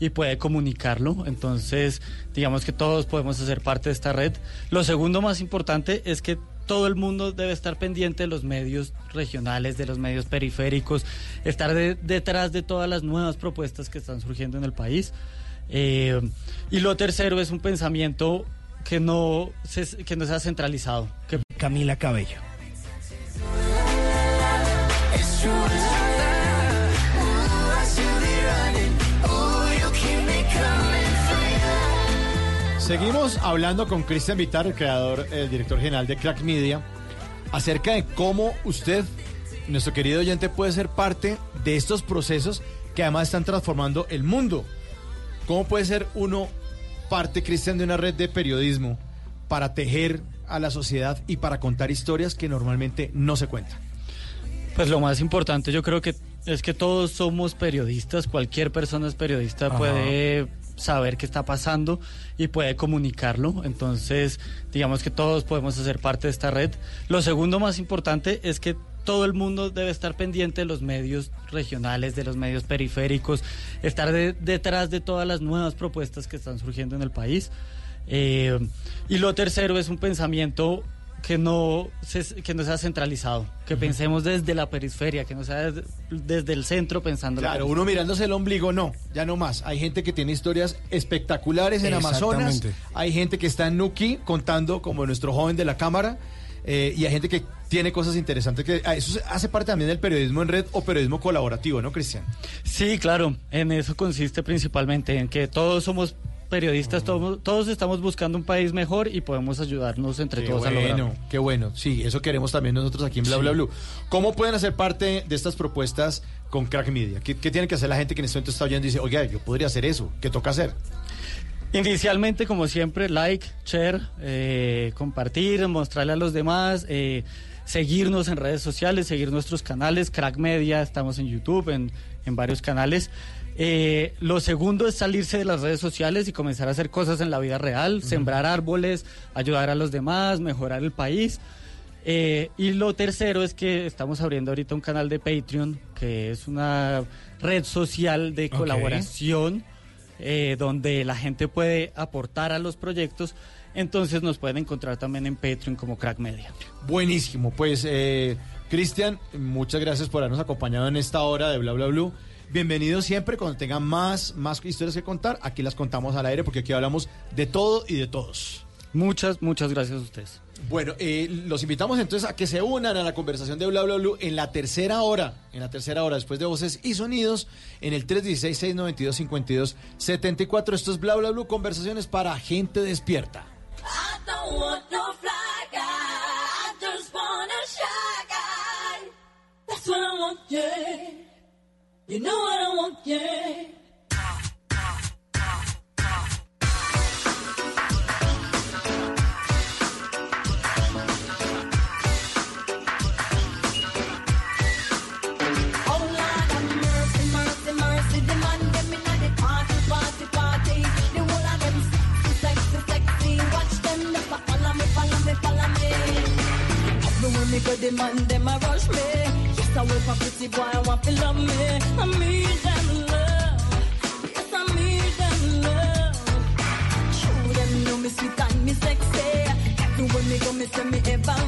y puede comunicarlo. Entonces, digamos que todos podemos hacer parte de esta red. Lo segundo más importante es que todo el mundo debe estar pendiente de los medios regionales, de los medios periféricos, estar detrás de todas las nuevas propuestas que están surgiendo en el país. Eh, y lo tercero es un pensamiento que no, que no sea centralizado. Que... Camila Cabello. Seguimos hablando con Cristian Vitar, el creador, el director general de Crack Media, acerca de cómo usted, nuestro querido oyente, puede ser parte de estos procesos que además están transformando el mundo. ¿Cómo puede ser uno parte, Cristian, de una red de periodismo para tejer a la sociedad y para contar historias que normalmente no se cuentan? Pues lo más importante yo creo que es que todos somos periodistas, cualquier persona es periodista, puede saber qué está pasando y puede comunicarlo. Entonces, digamos que todos podemos hacer parte de esta red. Lo segundo más importante es que todo el mundo debe estar pendiente de los medios regionales, de los medios periféricos, estar detrás de todas las nuevas propuestas que están surgiendo en el país. Eh, y lo tercero es un pensamiento que no, que no sea centralizado, que pensemos desde la periferia, que no sea desde, el centro pensando. Claro, uno mirándose el ombligo, no, ya no más. Hay gente que tiene historias espectaculares en Amazonas, hay gente que está en Nuki contando como nuestro joven de la cámara. Eh, y hay gente que tiene cosas interesantes que ah, eso hace parte también del periodismo en red o periodismo colaborativo, ¿no, Cristian? Sí, claro, en eso consiste principalmente en que todos somos periodistas, todos, todos estamos buscando un país mejor y podemos ayudarnos entre todos a lograrlo. Qué bueno, sí, eso queremos también nosotros aquí en Bla Bla Blue. ¿Cómo pueden hacer parte de estas propuestas con Crack Media? ¿Qué, tiene que hacer la gente que en este momento está oyendo y dice, oiga, yo podría hacer eso? ¿Qué toca hacer? Inicialmente, como siempre, like, share, eh, compartir, mostrarle a los demás, eh, seguirnos en redes sociales, seguir nuestros canales, Crack Media, estamos en YouTube, en, en varios canales. Eh, lo segundo es salirse de las redes sociales y comenzar a hacer cosas en la vida real, sembrar árboles, ayudar a los demás, mejorar el país. Eh, y lo tercero es que estamos abriendo ahorita un canal de Patreon, que es una red social de colaboración, eh, donde la gente puede aportar a los proyectos. Entonces nos pueden encontrar también en Patreon como Crack Media. Buenísimo, pues Cristian, muchas gracias por habernos acompañado en esta hora de Bla Bla Blue. Bienvenidos siempre cuando tengan más, más historias que contar. Aquí las contamos al aire porque aquí hablamos de todo y de todos. Muchas, muchas gracias a ustedes. Bueno, eh, los invitamos entonces a que se unan a la conversación de Bla Bla Blue en la tercera hora, en la tercera hora después de Voces y Sonidos, en el 316-692-5274. Esto es Bla Bla Blue, conversaciones para gente despierta. You know what I want, yeah. Oh, them in the me demand them a rush me. Yes, I will for pretty boy, I want to love me. I need them love. Yes, I need them love. Show them know me sweet and me sexy. Do when me go, me say me ever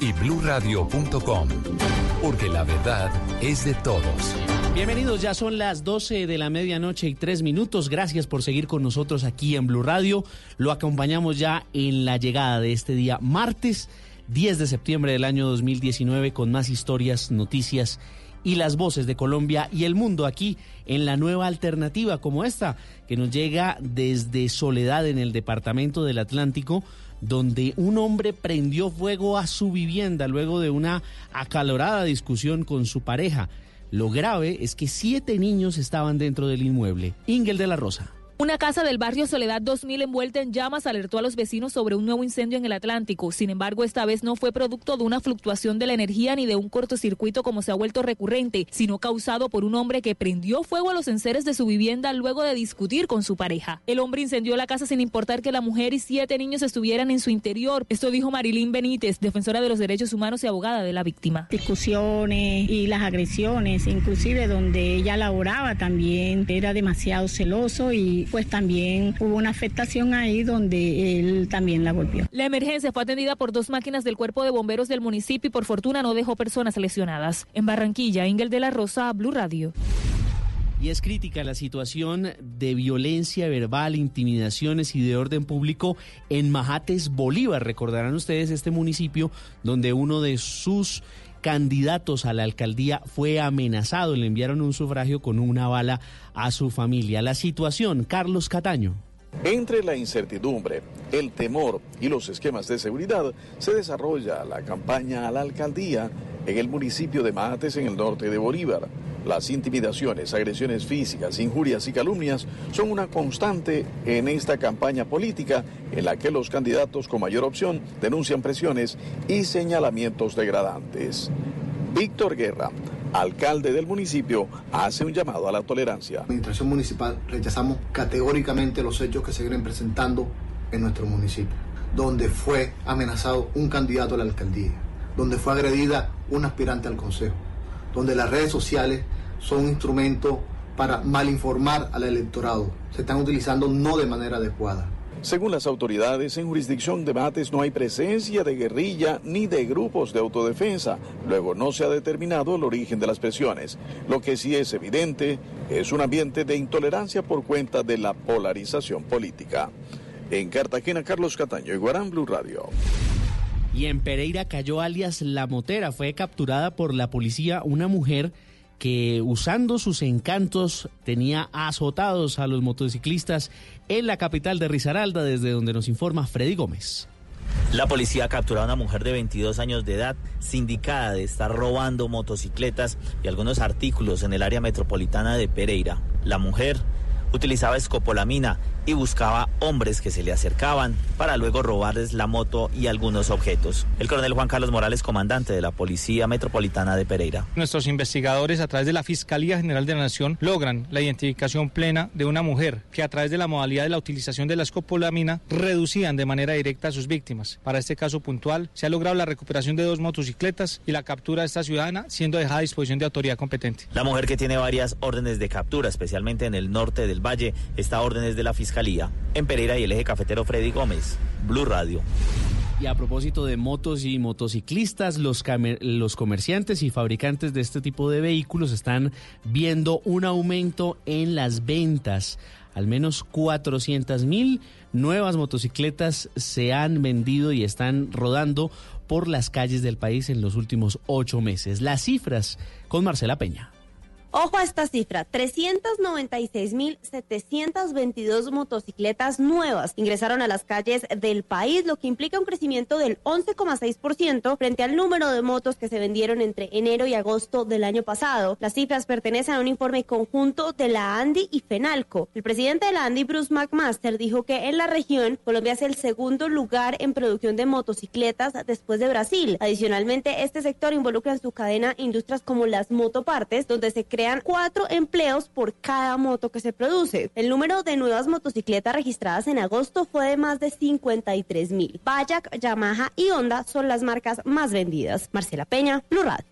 y bluradio.com. Porque la verdad es de todos. Bienvenidos, ya son las 12 de la medianoche y tres minutos. Gracias por seguir con nosotros aquí en Blue Radio. Lo acompañamos ya en la llegada de este día martes 10 de septiembre del año 2019 con más historias, noticias y las voces de Colombia y el mundo aquí en la nueva alternativa como esta que nos llega desde Soledad en el departamento del Atlántico donde un hombre prendió fuego a su vivienda luego de una acalorada discusión con su pareja. Lo grave es que siete niños estaban dentro del inmueble. Ingel de la Rosa. Una casa del barrio Soledad 2000 envuelta en llamas alertó a los vecinos sobre un nuevo incendio en el Atlántico. Sin embargo, esta vez no fue producto de una fluctuación de la energía ni de un cortocircuito como se ha vuelto recurrente, sino causado por un hombre que prendió fuego a los enseres de su vivienda luego de discutir con su pareja. El hombre incendió la casa sin importar que la mujer y siete niños estuvieran en su interior. Esto dijo Marilyn Benítez, defensora de los derechos humanos y abogada de la víctima. Discusiones y las agresiones, inclusive donde ella laboraba también, era demasiado celoso y pues también hubo una afectación ahí donde él también la golpeó. La emergencia fue atendida por dos máquinas del cuerpo de bomberos del municipio y por fortuna no dejó personas lesionadas. En Barranquilla, Ingel de la Rosa, Blue Radio. Y es crítica la situación de violencia verbal, intimidaciones y de orden público en Majates, Bolívar. Recordarán ustedes este municipio donde uno de sus candidatos a la alcaldía fue amenazado. Le enviaron un sufragio con una bala a su familia. La situación, Carlos Cataño. Entre la incertidumbre, el temor y los esquemas de seguridad se desarrolla la campaña a la alcaldía en el municipio de Mates en el norte de Bolívar. Las intimidaciones, agresiones físicas, injurias y calumnias son una constante en esta campaña política en la que los candidatos con mayor opción denuncian presiones y señalamientos degradantes. Víctor Guerra, alcalde del municipio, hace un llamado a la tolerancia. La administración municipal rechazamos categóricamente los hechos que se vienen presentando en nuestro municipio, donde fue amenazado un candidato a la alcaldía, donde fue agredida un aspirante al consejo, donde las redes sociales son un instrumento para malinformar al electorado, se están utilizando no de manera adecuada. Según las autoridades, en jurisdicción de Mates no hay presencia de guerrilla ni de grupos de autodefensa. Luego no se ha determinado el origen de las presiones. Lo que sí es evidente es un ambiente de intolerancia por cuenta de la polarización política. En Cartagena, Carlos Cataño, Iguarán Blue Radio. Y en Pereira cayó alias La Motera. Fue capturada por la policía una mujer que usando sus encantos tenía azotados a los motociclistas en la capital de Risaralda, desde donde nos informa Freddy Gómez. La policía ha capturado a una mujer de 22 años de edad, sindicada de estar robando motocicletas y algunos artículos en el área metropolitana de Pereira. La mujer utilizaba escopolamina y buscaba hombres que se le acercaban para luego robarles la moto y algunos objetos. El coronel Juan Carlos Morales, comandante de la Policía Metropolitana de Pereira. Nuestros investigadores a través de la Fiscalía General de la Nación logran la identificación plena de una mujer que a través de la modalidad de la utilización de la escopolamina reducían de manera directa a sus víctimas. Para este caso puntual se ha logrado la recuperación de dos motocicletas y la captura de esta ciudadana siendo dejada a disposición de autoridad competente. La mujer que tiene varias órdenes de captura, especialmente en el norte del valle, está a órdenes de la Fiscalía en Pereira y el eje cafetero Freddy Gómez, Blue Radio. Y a propósito de motos y motociclistas, los, los comerciantes y fabricantes de este tipo de vehículos están viendo un aumento en las ventas. Al menos 400 mil nuevas motocicletas se han vendido y están rodando por las calles del país en los últimos ocho meses. Las cifras con Marcela Peña. Ojo a esta cifra, 396.722 motocicletas nuevas ingresaron a las calles del país, lo que implica un crecimiento del 11,6% frente al número de motos que se vendieron entre enero y agosto del año pasado. Las cifras pertenecen a un informe conjunto de la ANDI y FENALCO. El presidente de la ANDI, Bruce McMaster, dijo que en la región Colombia es el segundo lugar en producción de motocicletas después de Brasil. Adicionalmente, este sector involucra en su cadena industrias como las motopartes, donde se crean cuatro empleos por cada moto que se produce. El número de nuevas motocicletas registradas en agosto fue de más de 53 mil. Bayak, Yamaha y Honda son las marcas más vendidas. Marcela Peña, Blue Radio.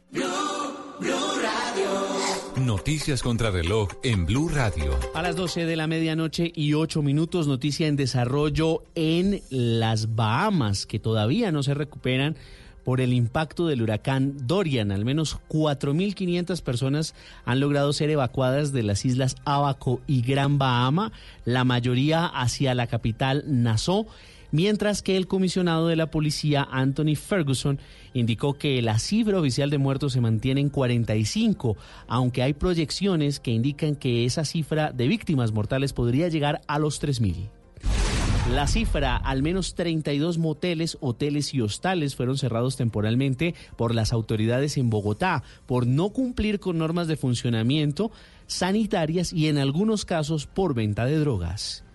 Noticias contra reloj en Blue Radio. A las 12 de la medianoche y 8 minutos, noticia en desarrollo en las Bahamas, que todavía no se recuperan por el impacto del huracán Dorian. Al menos 4.500 personas han logrado ser evacuadas de las islas Abaco y Gran Bahama, la mayoría hacia la capital Nassau mientras que el comisionado de la policía, Anthony Ferguson, indicó que la cifra oficial de muertos se mantiene en 45, aunque hay proyecciones que indican que esa cifra de víctimas mortales podría llegar a los 3.000. La cifra, al menos 32 moteles, hoteles y hostales fueron cerrados temporalmente por las autoridades en Bogotá por no cumplir con normas de funcionamiento sanitarias y en algunos casos por venta de drogas.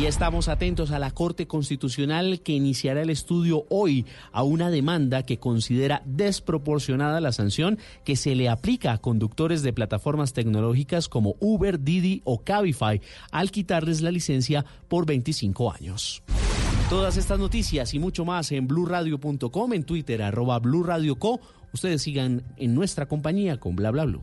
Y estamos atentos a la Corte Constitucional que iniciará el estudio hoy a una demanda que considera desproporcionada la sanción que se le aplica a conductores de plataformas tecnológicas como Uber, Didi o Cabify al quitarles la licencia por 25 años. Todas estas noticias y mucho más en blurradio.com, en Twitter, arroba blurradioco. Ustedes sigan en nuestra compañía con bla bla blue.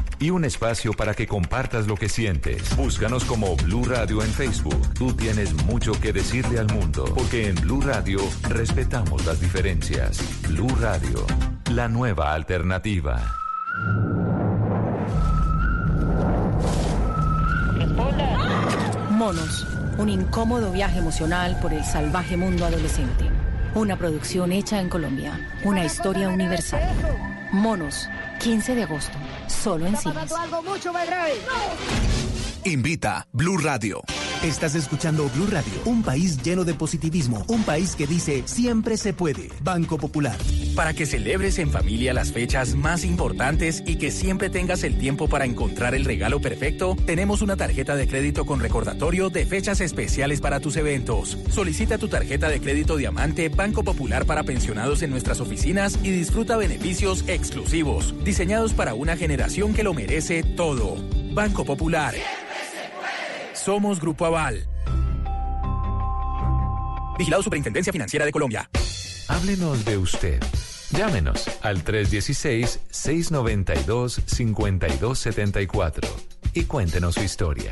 y un espacio para que compartas lo que sientes. Búscanos como Blue Radio en Facebook. Tú tienes mucho que decirle al mundo, porque en Blue Radio respetamos las diferencias. Blue Radio, la nueva alternativa. Monos, un incómodo viaje emocional por el salvaje mundo adolescente. Una producción hecha en Colombia, una historia universal. Monos, 15 de agosto, solo en cines. Invita Blue Radio. Estás escuchando Blue Radio, un país lleno de positivismo, un país que dice siempre se puede. Banco Popular. Para que celebres en familia las fechas más importantes y que siempre tengas el tiempo para encontrar el regalo perfecto, tenemos una tarjeta de crédito con recordatorio de fechas especiales para tus eventos. Solicita tu tarjeta de crédito Diamante Banco Popular para pensionados en nuestras oficinas y disfruta beneficios exclusivos, diseñados para una generación que lo merece todo. Banco Popular. Somos Grupo Aval. Vigilado Superintendencia Financiera de Colombia. Háblenos de usted. Llámenos al 316-692-5274 y cuéntenos su historia.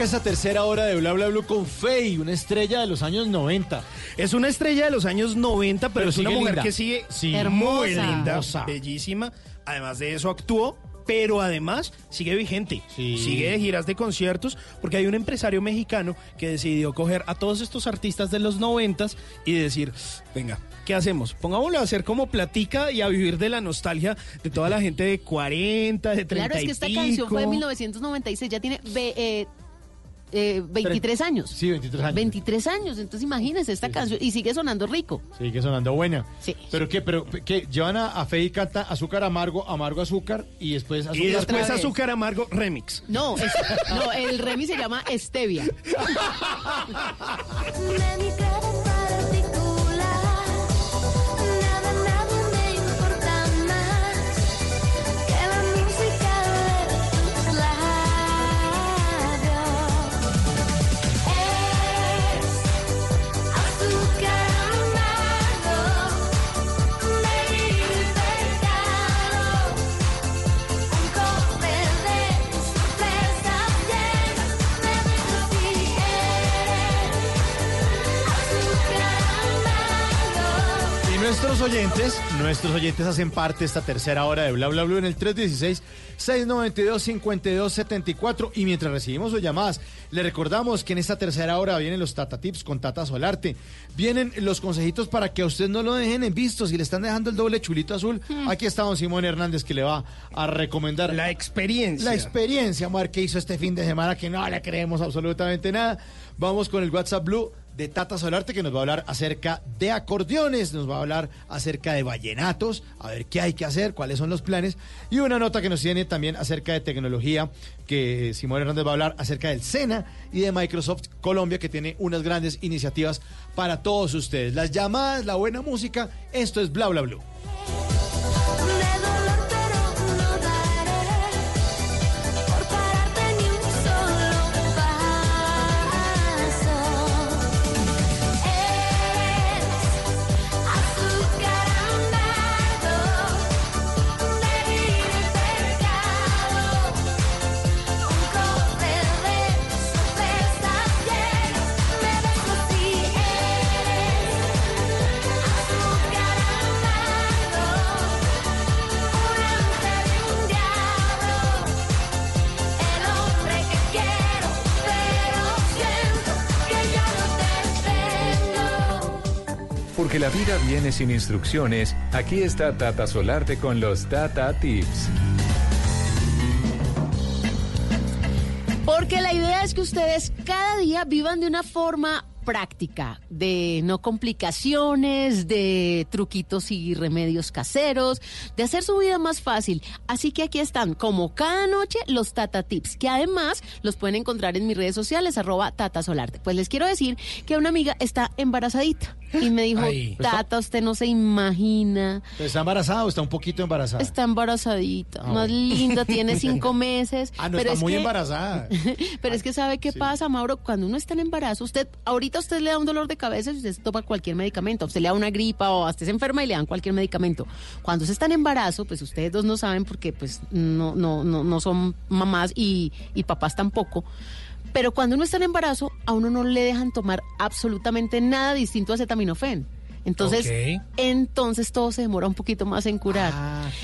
Arranca esta tercera hora de Bla Bla Blue con Faye, una estrella de los años 90. Es una estrella de los años 90, pero, Pero es una mujer linda. que sigue Sí. muy Hermosa. linda, Hermosa. bellísima. Además de eso actuó, pero además sigue vigente. Sigue de giras de conciertos porque hay un empresario mexicano que decidió coger a todos estos artistas de los 90 y decir, venga, ¿qué hacemos? Pongámoslo a hacer como platica y a vivir de la nostalgia de toda la gente de 40, de 30 Claro, es que y esta pico. canción fue de 1996, ya tiene eh, eh, 23 años. Sí, 23 años. 23 años, entonces imagínense esta canción y sigue sonando rico. Sigue sonando buena. Sí. ¿Pero qué? ¿Pero qué? Llevan a, a Faye y canta azúcar amargo, amargo azúcar y después azúcar. Y después vez. azúcar amargo remix. No, es- no, el remix se llama Stevia. nuestros oyentes, nuestros oyentes hacen parte de esta tercera hora de Bla Bla Blue en el 316-692-5274. Y mientras recibimos sus llamadas, le recordamos que en esta tercera hora vienen los Tata Tips con Tata Solarte. Vienen los consejitos para que a usted no lo dejen en visto. Si le están dejando el doble chulito azul, aquí está don Simón Hernández que le va a recomendar. La experiencia. La experiencia, Mar, que hizo este fin de semana que no le creemos absolutamente nada. Vamos con el WhatsApp Blue de Tata Solarte que nos va a hablar acerca de acordeones, nos va a hablar acerca de vallenatos, a ver qué hay que hacer, cuáles son los planes y una nota que nos tiene también acerca de tecnología que Simón Hernández va a hablar acerca del SENA y de Microsoft Colombia que tiene unas grandes iniciativas para todos ustedes. Las llamadas, la buena música, esto es Bla Bla Blue. Porque la vida viene sin instrucciones, aquí está Tata Solarte con los Tata Tips. Porque la idea es que ustedes cada día vivan de una forma práctica, de no complicaciones, de truquitos y remedios caseros, de hacer su vida más fácil. Así que aquí están, como cada noche, los Tata Tips, que además los pueden encontrar en mis redes sociales, arroba Tata Solarte. Pues les quiero decir que una amiga está embarazadita y me dijo, Ay. Tata, usted no se imagina. ¿Está embarazada o está un poquito embarazada? Está embarazadita, Ah, más linda, tiene cinco meses. Ah, no, pero está es muy que- embarazada. Pero es que sabe qué pasa, Mauro, cuando uno está en embarazo, usted, ahorita a usted le da un dolor de cabeza y usted se toma cualquier medicamento, a usted le da una gripa o hasta se enferma y le dan cualquier medicamento. Cuando se está en embarazo, pues ustedes dos no saben porque pues no, no, no, no son mamás y, y papás tampoco. Pero cuando uno está en embarazo, a uno no le dejan tomar absolutamente nada distinto a acetaminofén. Entonces, entonces todo se demora un poquito más en curar.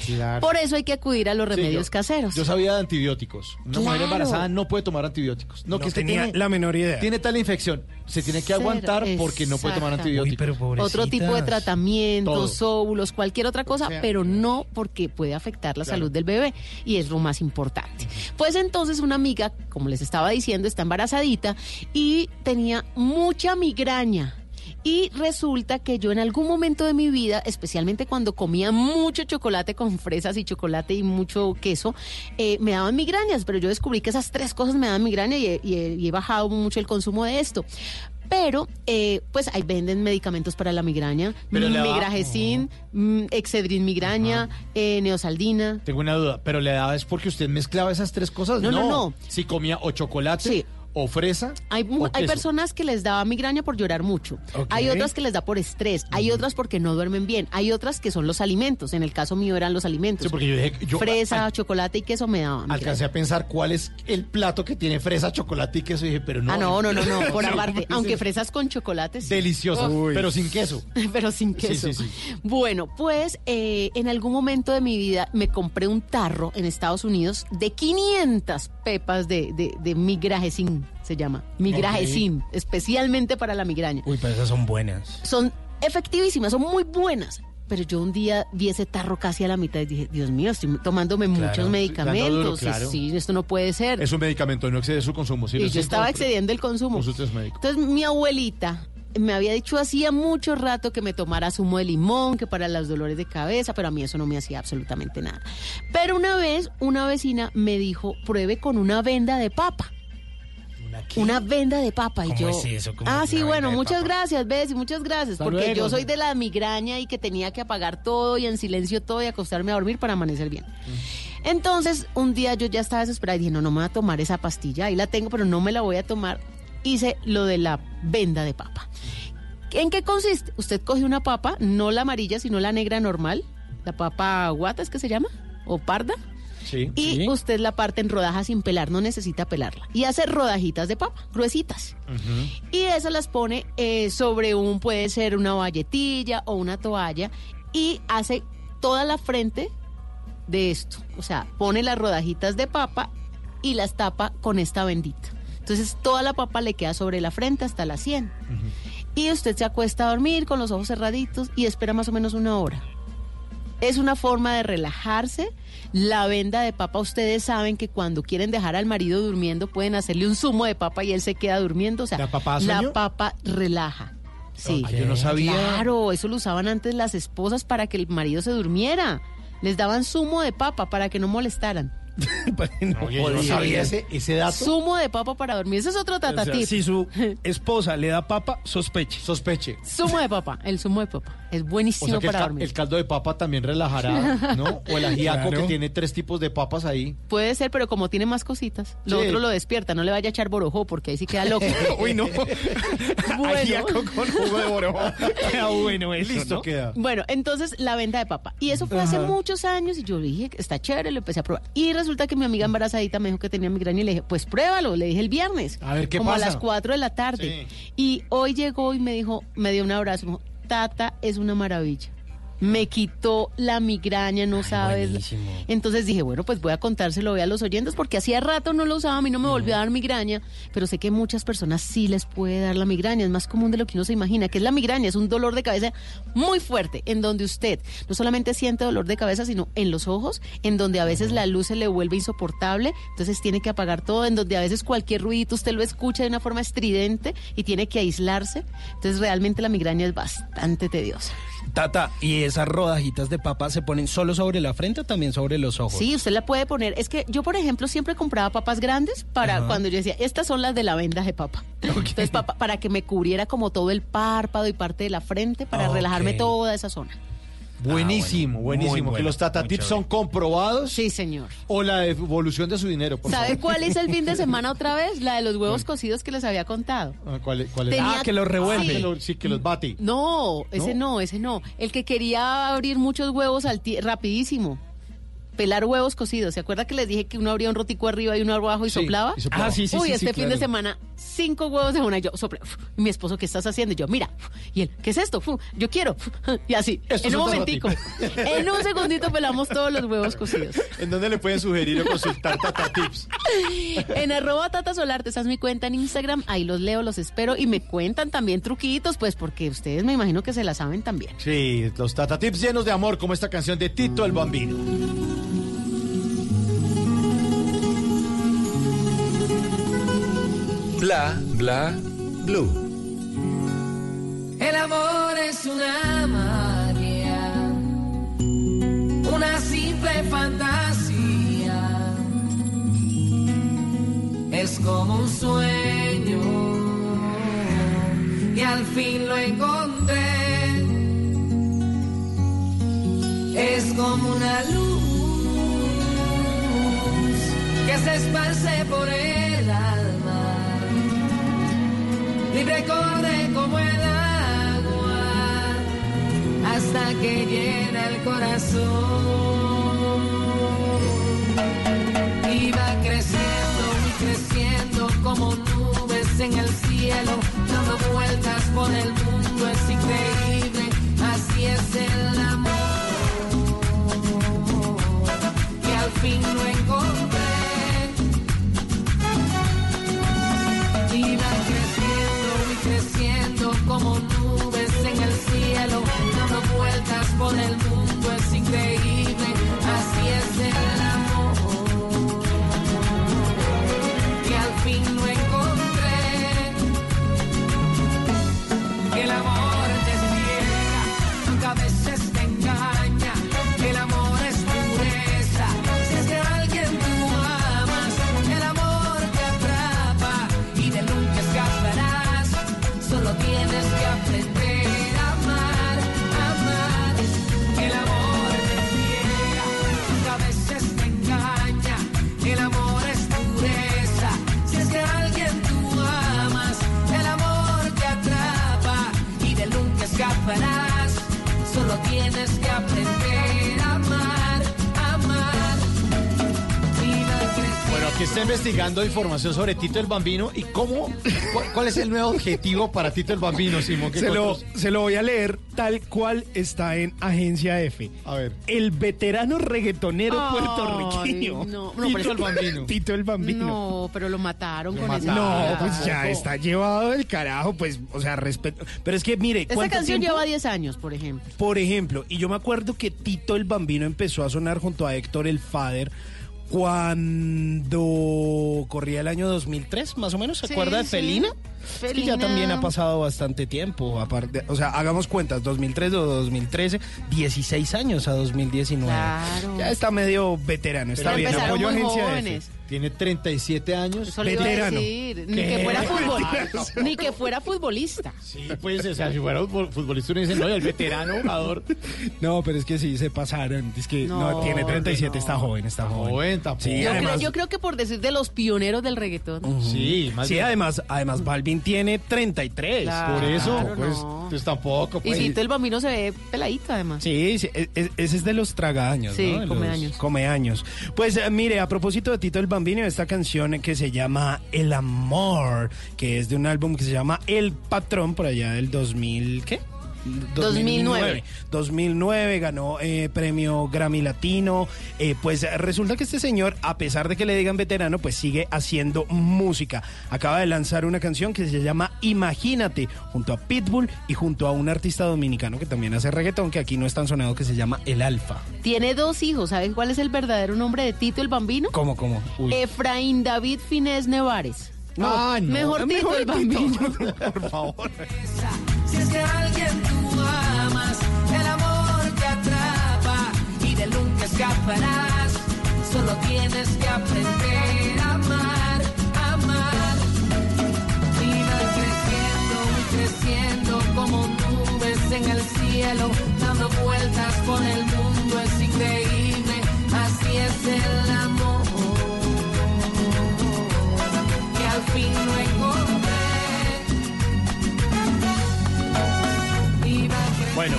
Claro. Por eso hay que acudir a los Sí, remedios yo- caseros. Yo sabía de antibióticos. Una mujer Claro. embarazada no puede tomar antibióticos. No, No que es que tenía tiene, la menor idea. Tiene tal infección. Se tiene que Cero, aguantar porque no puede tomar antibióticos. Otro tipo de tratamientos, óvulos, cualquier otra cosa, O sea, pero no porque puede afectar la Claro. salud del bebé y es lo más importante. Pues entonces una amiga, como les estaba diciendo, está embarazadita y tenía mucha migraña. Y resulta que yo en algún momento de mi vida, especialmente cuando comía mucho chocolate con fresas y chocolate y mucho queso, eh, me daban migrañas, pero yo descubrí que esas tres cosas me daban migraña y he, y he- y he bajado mucho el consumo de esto. Pero, eh, pues ahí venden medicamentos para la migraña, daba- migragecin, mm, excedrin migraña, eh, neosaldina. Tengo una duda, pero le daba es porque usted mezclaba esas tres cosas. No, no, no. Si comía o chocolate o fresa. Hay, o hay queso. personas que les da migraña por llorar mucho. Hay otras que les da por estrés. Hay otras porque no duermen bien. Hay otras que son los alimentos. En el caso mío eran los alimentos. Sí, porque yo Fresa, al- chocolate y queso me daban. alcancé a pensar cuál es el plato que tiene fresa, chocolate y queso. Y dije, pero no. ah, no, no, no, no. Por aparte, ¿cómo aunque es fresas con chocolate. sí. Deliciosa, Uf. pero sin queso. pero sin queso. sí, sí. Bueno, pues eh, en algún momento de mi vida me compré un tarro en Estados Unidos de 500 pepas de, de, de migrajecin, se llama. Migrajecin, especialmente para la migraña. Uy, pero esas son buenas. Son efectivísimas, son muy buenas. Pero yo un día vi ese tarro casi a la mitad y dije, Dios mío, estoy tomándome Claro, muchos medicamentos. duro, claro. Sí, esto no puede ser. Es un medicamento, no excede su consumo. sí, y yo estaba excediendo el consumo. Entonces mi abuelita me había dicho hacía mucho rato que me tomara zumo de limón, que para los dolores de cabeza, pero a mí eso no me hacía absolutamente nada. Pero una vez una vecina me dijo, pruebe con una venda de papa. Una venda de papa y ¿Cómo yo. es eso? ¿Cómo ah, es sí, bueno, muchas papa? gracias, Bessie, muchas gracias, Hasta porque luego. yo soy de la migraña y que tenía que apagar todo y en silencio todo y acostarme a dormir para amanecer bien. Entonces, un día yo ya estaba desesperada y dije, no, no me voy a tomar esa pastilla, ahí la tengo, pero no me la voy a tomar. Hice lo de la venda de papa. ¿En qué consiste? Usted coge una papa, no la amarilla, sino la negra normal, la papa guata, ¿es que se llama? ¿O parda? Sí. Y usted la parte en rodajas sin pelar, no necesita pelarla. Y hace rodajitas de papa, gruesitas. Y esas las pone eh, sobre un, puede ser una valletilla o una toalla, y hace toda la frente de esto. O sea, pone las rodajitas de papa y las tapa con esta bendita. Entonces toda la papa le queda sobre la frente hasta la sien. Y usted se acuesta a dormir con los ojos cerraditos y espera más o menos una hora. Es una forma de relajarse. La venda de papa, ustedes saben que cuando quieren dejar al marido durmiendo pueden hacerle un zumo de papa y él se queda durmiendo. O sea, ¿La papa la relaja. Sí. Ah, yo no sabía. Claro, eso lo usaban antes las esposas para que el marido se durmiera. Les daban zumo de papa para que no molestaran. Oye, yo no sabía ese, ese dato. Zumo de papa para dormir. Ese es otro O sea, tatatip. si su esposa le da papa, sospeche. Sospeche. Zumo de papa, el zumo de papa. Es O buenísimo sea que el, para ca- dormir. el caldo de papa también relajará, ¿no? O el ajiaco Claro. que tiene tres tipos de papas ahí. Puede ser, pero como tiene más cositas, lo Sí. otro lo despierta. No le vaya a echar borojó porque ahí sí queda loco. Uy, no. Bueno. Ajiaco con jugo de borojo. Queda bueno eso, Listo ¿no? queda. Bueno, entonces la venta de papa. Y eso fue hace muchos años y yo dije, está chévere, lo empecé a probar. Y resulta que mi amiga embarazadita me dijo que tenía migraña y le dije, pues pruébalo, le dije el viernes. A ver, ¿qué como pasa? a las 4 de la tarde. Y hoy llegó y me dijo, me dio un abrazo, me dijo, Tata, es una maravilla. Me quitó la migraña, no sabes. buenísimo. Entonces dije, bueno, pues voy a contárselo a los oyentes porque hacía rato no lo usaba, a mí no me volvió a dar migraña, pero sé que muchas personas sí les puede dar la migraña, es más común de lo que uno se imagina, que es la migraña, es un dolor de cabeza muy fuerte, en donde usted no solamente siente dolor de cabeza, sino en los ojos, en donde a veces la luz se le vuelve insoportable, entonces tiene que apagar todo, en donde a veces cualquier ruidito usted lo escucha de una forma estridente y tiene que aislarse, entonces realmente la migraña es bastante tediosa. Tata, ¿y esas rodajitas de papa se ponen solo sobre la frente o también sobre los ojos? Sí, usted la puede poner. Es que yo, por ejemplo, siempre compraba papas grandes para Ajá. cuando yo decía, estas son las de la venda de papa. Entonces, papa, para que me cubriera como todo el párpado y parte de la frente para relajarme toda esa zona. Buenísimo, Ah, bueno. buenísimo. Muy que bueno, los Tata Tips son comprobados. Sí, señor. O la devolución de su dinero, por ¿Sabe favor. cuál hice el fin de semana otra vez? La de los huevos cocidos que les había contado. Ah, ¿Cuál, cuál es? Tenía- Ah, que los revuelve. Sí. que lo- sí, que los bate. No, ese no, ese no. El que quería abrir muchos huevos al tie- rapidísimo. Pelar huevos cocidos. ¿Se acuerda que les dije que uno abría un rotico arriba y uno abajo y Sí, soplaba? y soplaba. Ah, sí, sí, Uy, sí, este sí, fin de semana, cinco huevos de una. Y yo. Y mi esposo, ¿qué estás haciendo? Y yo, mira. Y él, ¿qué es esto? Yo quiero. Y así, Esto en un momentico. en un segundito pelamos todos los huevos cocidos. ¿En dónde le pueden sugerir o consultar Tata Tips? En arroba Tata Solarte, esa es mi cuenta en Instagram. Ahí los leo, los espero. Y me cuentan también truquitos, pues porque ustedes me imagino que se la saben también. Sí, los Tata Tips llenos de amor, como esta canción de Tito el Bambino. Bla, bla, blue. El amor es una magia, una simple fantasía. Es como un sueño y al fin lo encontré. Es como una luz que se esparce por el libre corre como el agua hasta que llena el corazón. Y va creciendo y creciendo como nubes en el cielo, dando vueltas por el mundo, es increíble, así es el amor. Que al fin lo encontré. Vueltas por el mundo, es increíble, así es el aquí está investigando información sobre Tito el Bambino y cómo, cuál, cuál es el nuevo objetivo para Tito el Bambino, Simón. ¿Qué Se lo, se lo voy a leer tal cual está en Agencia F. A ver. El veterano reggaetonero Ay, puertorriqueño. no, no, Tito el Bambino. Tito el Bambino. No, pero lo mataron Lo con mataron. No, pues ya está llevado del carajo, pues, o sea, respeto. Pero es que, mire, Esta ¿cuánto canción tiempo? lleva 10 años, por ejemplo. Por ejemplo, y yo me acuerdo que Tito el Bambino empezó a sonar junto a Héctor el Fader cuando corría el año 2003, más o menos. ¿Se Sí, acuerda de sí. Felina? Es que ya también ha pasado bastante tiempo. Aparte, o sea, hagamos cuentas, 2003 o 2013, 16 años a 2019. Claro. Ya está medio veterano, está Pero bien. Apoyo muy agencia jóvenes. Tiene 37 años. Eso Veterano. decir. Ni que fuera futbolista. Ni que fuera futbolista. Sí, pues, o sea, si fuera fut- futbolista, uno dice, no, y el veterano jugador. No, pero es que sí, se pasaron. Es que no, No, tiene 37, no. está joven, está joven. Joven, tampoco. Sí, Yo, además, creo, yo creo que por decir de los pioneros del reggaetón. Sí, más sí, bien. además, además Balvin tiene 33. Claro, Por eso, claro, pues, no. pues tampoco. Y Pues. Cito el Bambino se ve peladito, además. Sí, sí, e- e- ese es de los tragaños, Sí, ¿no? Los años. Comeaños. Pues eh, mire, a propósito de Tito el Bambino, esta canción que se llama El Amor, que es de un álbum que se llama El Patrón, por allá del 2000, ¿qué? 2009. 2009 ganó eh, premio Grammy Latino. Eh, pues resulta que este señor, a pesar de que le digan veterano, pues sigue haciendo música. Acaba de lanzar una canción que se llama Imagínate, junto a Pitbull y junto a un artista dominicano que también hace reggaetón, que aquí no es tan sonado, que se llama El Alfa. Tiene dos hijos. ¿Saben cuál es el verdadero nombre de Tito el Bambino? ¿Cómo, cómo? Uy. Efraín David Finés Nevares. No, Ah, no. Mejor Tito Mejor el Bambino. Por favor. Si es que alguien tú amas, el amor te atrapa y de nunca escaparás. Solo tienes que aprender a amar, amar. Y creciendo creciendo como nubes en el cielo, dando vueltas por el mundo, es increíble. Así es el amor. Bueno,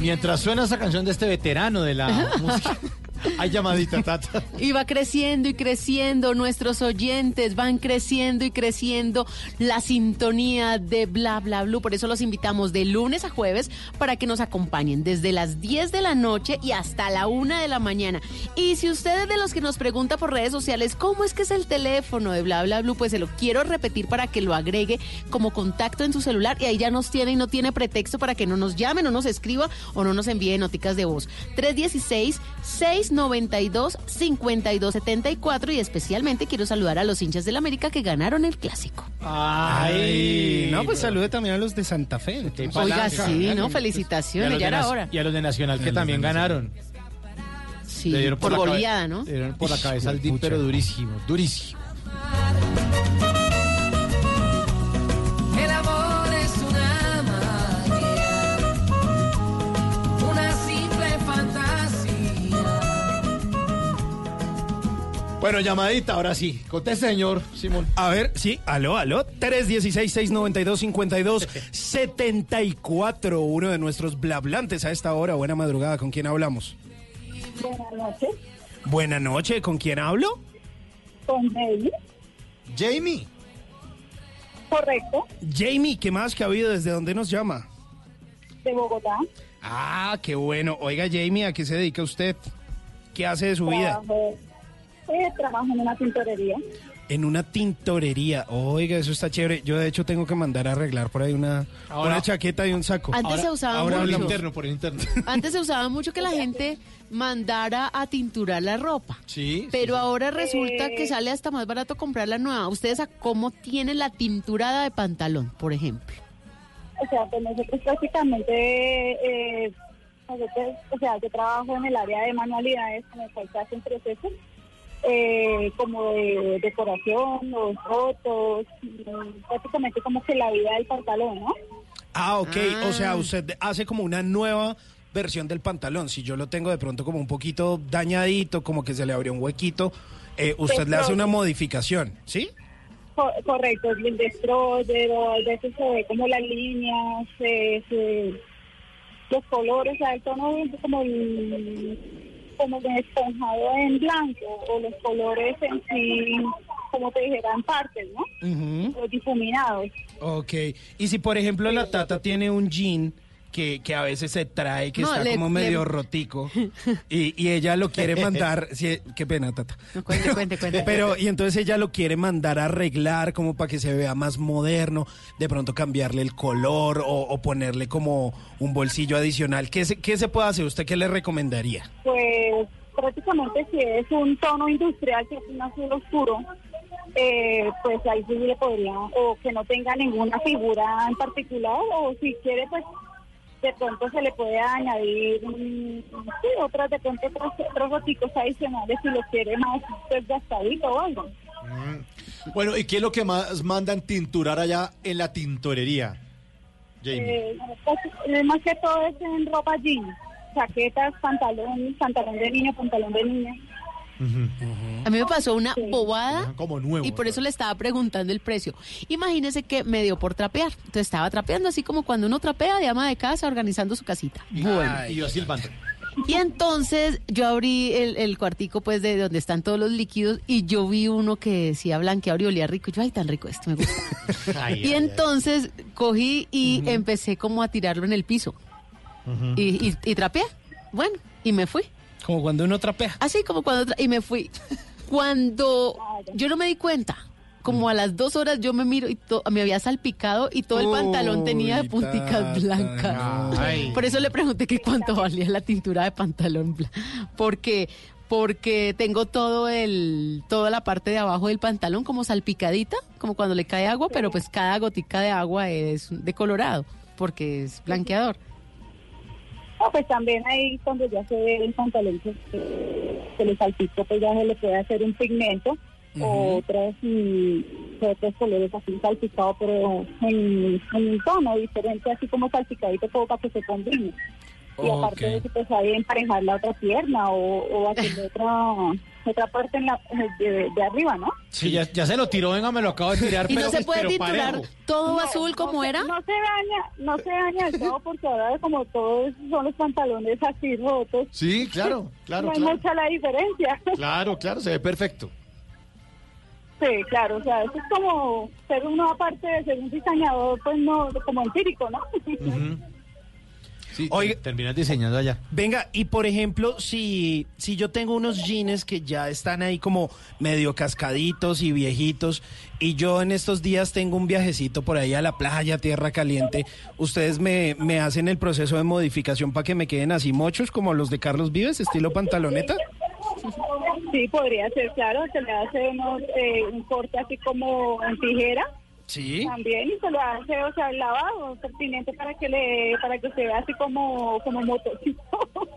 mientras suena esa canción de este veterano de la música, hay llamadita, Tata. Y va creciendo y creciendo, nuestros oyentes van creciendo y creciendo la sintonía de Bla Bla Blue. Por eso los invitamos de lunes a jueves para que nos acompañen desde las 10 de la noche y hasta la 1 de la mañana. Y si usted es de los que nos pregunta por redes sociales cómo es que es el teléfono de Bla Bla Blue, pues se lo quiero repetir para que lo agregue como contacto en su celular y ahí ya nos tiene y no tiene pretexto para que no nos llame, no nos escriba o no nos envíe noticas de voz. 316 692 5274 y especialmente quiero saludar a los hinchas del América que ganaron el clásico. Ay, no, pues salude también a los de Santa Fe. entonces. Oiga, sí, ¿no? A Felicitaciones, ya era hora. Y a los de Nacional que también ganaron. Sí, por goleada, ¿no? Le dieron por la cabeza al. DIP, pero durísimo, durísimo. Bueno, llamadita, ahora sí. Conteste, señor Simón. A ver, sí, aló, aló. 316-692-5274. Uno de nuestros blablantes a esta hora. Buena madrugada. ¿Con quién hablamos? Buenas noches. Buena noche. ¿Con quién hablo? Con Jamie. Jamie. Correcto. Jamie, ¿qué más que ha habido? ¿Desde dónde nos llama? De Bogotá. Ah, qué bueno. Oiga, Jamie, ¿a qué se dedica usted? ¿Qué hace de su vida? Trabajo, eh, trabajo en una tintorería. En una tintorería. Oiga, eso está chévere. Yo, de hecho, tengo que mandar a arreglar por ahí una, Ahora- una chaqueta y un saco. Antes se usaba ahora mucho. Por el interno, por el interno. Antes se usaba mucho que la gente mandara a tinturar la ropa. Sí. Pero ahora resulta Eh. que sale hasta más barato comprar la nueva. ¿Ustedes a cómo tienen la tinturada de pantalón, por ejemplo? O sea, pues nosotros prácticamente, eh, nosotros, o sea, yo trabajo en el área de manualidades en el cual se hacen procesos eh, como de decoración, los rotos, mm, prácticamente como que la vida del pantalón, ¿no? Ah, ok. Ah. O sea, usted hace como una nueva versión del pantalón. Si yo lo tengo de pronto como un poquito dañadito, como que se le abrió un huequito, eh, usted le hace una modificación, ¿sí? Co- correcto, el destroyer, o a veces se ve como las líneas, se- se- los colores, o sea, el tono es como el, como de esponjado en blanco, o los colores en sí, como te dijera, en partes, ¿no? Ujú. Los difuminados. Ok. Y si, por ejemplo, la tata tiene un jean que, que a veces se trae, que No, está le- como medio le- rotico, y, y ella lo quiere mandar, sí, qué pena, tata. No, cuente, cuente, cuente. Pero, y entonces ella lo quiere mandar a arreglar como para que se vea más moderno, de pronto cambiarle el color o, o ponerle como un bolsillo adicional. ¿Qué se, ¿Qué se puede hacer? ¿Usted qué le recomendaría? Pues prácticamente si es un tono industrial, que es un azul oscuro, eh, pues ahí sí le podría, o que no tenga ninguna figura en particular, o si quiere, pues de pronto se le puede añadir mm, sí, otras, de pronto otros, otros roticos adicionales si lo quiere más pues gastadito o algo. Bueno, ¿y qué es lo que más mandan tinturar allá en la tintorería? Jamie. Eh, pues, eh, más que todo es en ropa jeans, chaquetas, pantalón, pantalón de niño, pantalón de niña. A mí me pasó una bobada Dejan como nuevo. y por eso le estaba preguntando el precio. Imagínese que me dio por trapear. Entonces estaba trapeando así como cuando uno trapea de ama de casa organizando su casita. Bueno. Y yo silbando. Y entonces yo abrí el, el cuartico pues de donde están todos los líquidos y yo vi uno que decía blanqueado y olía rico. Y yo, ay, tan rico este, me gusta. y entonces cogí y empecé como a tirarlo en el piso. y, y, y trapeé. Bueno, y me fui. Como cuando uno trapea. Así como cuando... tra- y me fui. Cuando yo no me di cuenta, como a las dos horas yo me miro y me había salpicado y todo el pantalón tenía punticas blancas. ay. Por eso le pregunté que cuánto valía la tintura de pantalón. Porque porque tengo todo el toda la parte de abajo del pantalón como salpicadita, como cuando le cae agua, pero pues cada gotica de agua es de colorado, porque es blanqueador. Ah, pues también ahí cuando ya se ve que, que- que le salpicó, pues ya se le puede hacer un pigmento o otros, mm, otros colores así salpicado, pero en, en un tono diferente, así como salpicadito, como para que se combine. Y aparte de eso, pues ahí emparejar la otra pierna o, o hacerle otra, otra parte en la, de, de arriba, ¿no? Sí, ya, ya se lo tiró, venga, me lo acabo de tirar. Y no pero- se puede titular parejo. todo No, azul como no se- era. No se daña, no se daña del todo porque ahora como todos son los pantalones así rotos. Sí, claro, claro, no hay claro. mucha la diferencia. Claro, claro, se ve perfecto. Sí, claro, o sea, eso es como ser uno aparte de ser un diseñador, pues no, como empírico, ¿no? Sí, Oiga- terminas diseñando allá. Venga, y por ejemplo, si, si yo tengo unos jeans que ya están ahí como medio cascaditos y viejitos, y yo en estos días tengo un viajecito por ahí a la playa, tierra caliente, ¿ustedes me, me hacen el proceso de modificación para que me queden así mochos como los de Carlos Vives, estilo pantaloneta? Sí, podría ser, claro, se le hace unos, eh, un corte así como en tijera. Sí. También y se le hace, o sea, el lavado pertinente para que le, para que se vea así como, como motocito.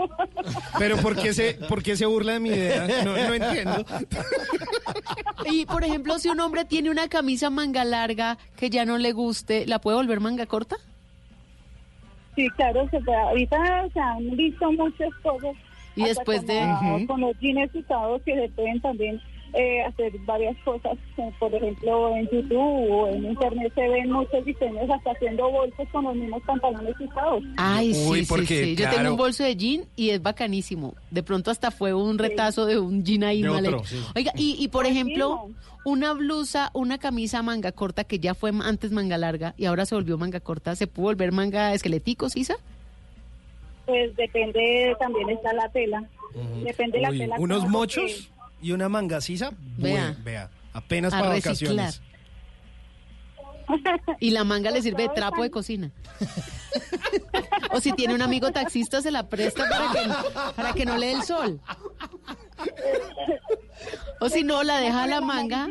Pero ¿por qué se, por qué se burla de mi idea? No, no entiendo. Y por ejemplo, si un hombre tiene una camisa manga larga que ya no le guste, ¿la puede volver manga corta? Sí, claro, se puede. ahorita se han visto muchas cosas. Y después con de- la- Ujú. Con los jeans usados que se pueden también eh, hacer varias cosas. Por ejemplo, en YouTube o en Internet se ven muchos diseños hasta haciendo bolsos con los mismos pantalones usados. Ay, sí, Uy, sí, porque, sí. Yo tengo un bolso de jean y es bacanísimo. De pronto hasta fue un retazo de un jean ahí mal hecho. sí. Oiga, y, y por ejemplo, una blusa, una camisa manga corta que ya fue antes manga larga y ahora se volvió manga corta, ¿se puede volver manga esquelético, Sisa? Pues depende, también está la tela. Depende de la tela. unos mochos y una manga sisa. Vea. Vea. Apenas A para reciclar. vacaciones. Y la manga le sirve de trapo de cocina. o si tiene un amigo taxista, se la presta para que, para que no le dé el sol. O si no, la deja la manga,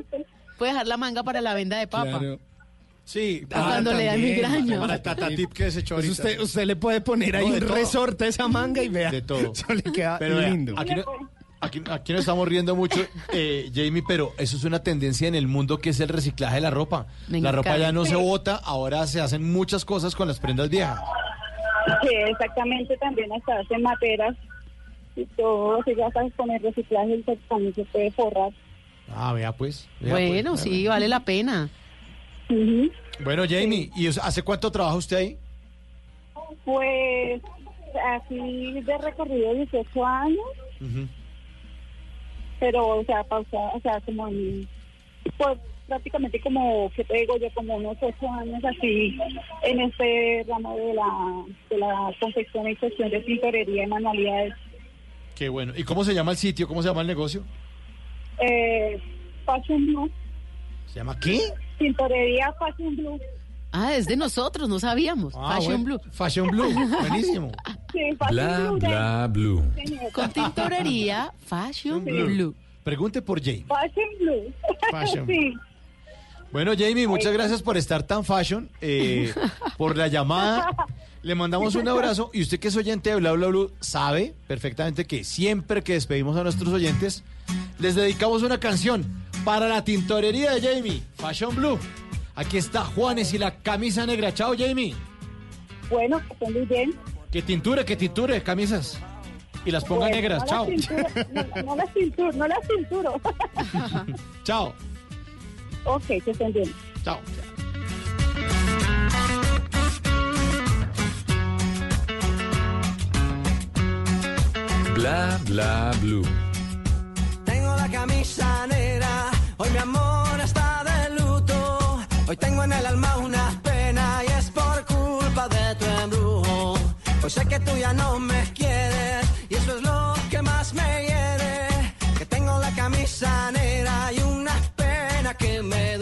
puede dejar la manga para la venda de papa. Claro. Sí, Ah, cuando le da migraña. Para el tatatip que se echó Pues ahorita. usted, usted le puede poner ahí No, un todo. resorte a esa manga y vea. De todo. Eso le queda Pero vea, lindo. aquí, no- aquí, aquí nos estamos riendo mucho, eh, Jamie, pero eso es una tendencia en el mundo que es el reciclaje de la ropa. Me la ropa ya no se bota, ahora se hacen muchas cosas con las prendas viejas. Sí, exactamente, también hasta hacen materas y todo, si ya sabes, con el reciclaje el también se puede forrar. Ah, vea pues. vea, Bueno, pues. sí, vale la pena. Bueno, Jamie, ¿y hace cuánto trabaja usted ahí? Pues así de recorrido 18 años, pero o sea, pausa, o sea, como en, pues prácticamente como, que te digo yo, como unos 8 años así en este ramo de la, de la confección y cuestión de tintorería y manualidades. Qué bueno. ¿Y cómo se llama el sitio? ¿Cómo se llama el negocio? Eh, Fashion Blue, ¿Se llama qué? tintorería Fashion Blue. Ah, es de nosotros, no sabíamos. Ah, Fashion bueno. Blue. Fashion Blue, buenísimo. Sí, Fashion Bla, Blue. bla, blue. Con tintorería Fashion Blue. Blue. Pregunte por Jamie. Fashion Blue. Fashion. sí. Bueno, Jamie, muchas gracias por estar tan fashion, eh, por la llamada. Le mandamos un abrazo y usted que es oyente de Bla Bla Blue sabe perfectamente que siempre que despedimos a nuestros oyentes les dedicamos una canción para la tintorería de Jamie, Fashion Blue. Aquí está Juanes y la camisa negra. Chao, Jamie. Bueno, que estén muy bien. Que tinture, que tinture camisas. Y las ponga Bueno, negras. no Chao. las no, no las cinturo, no las cinturo. Chao. ok, que estén bien. Chao. Bla, bla, blue. Tengo la camisa negra, hoy mi amor está. Hoy tengo en el alma una pena y es por culpa de tu embrujo. Hoy sé que tú ya no me quieres y eso es lo que más me hiere. Que tengo la camisa negra y una pena que me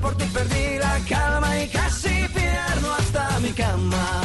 por ti perdí la calma y casi pierdo hasta mi cama.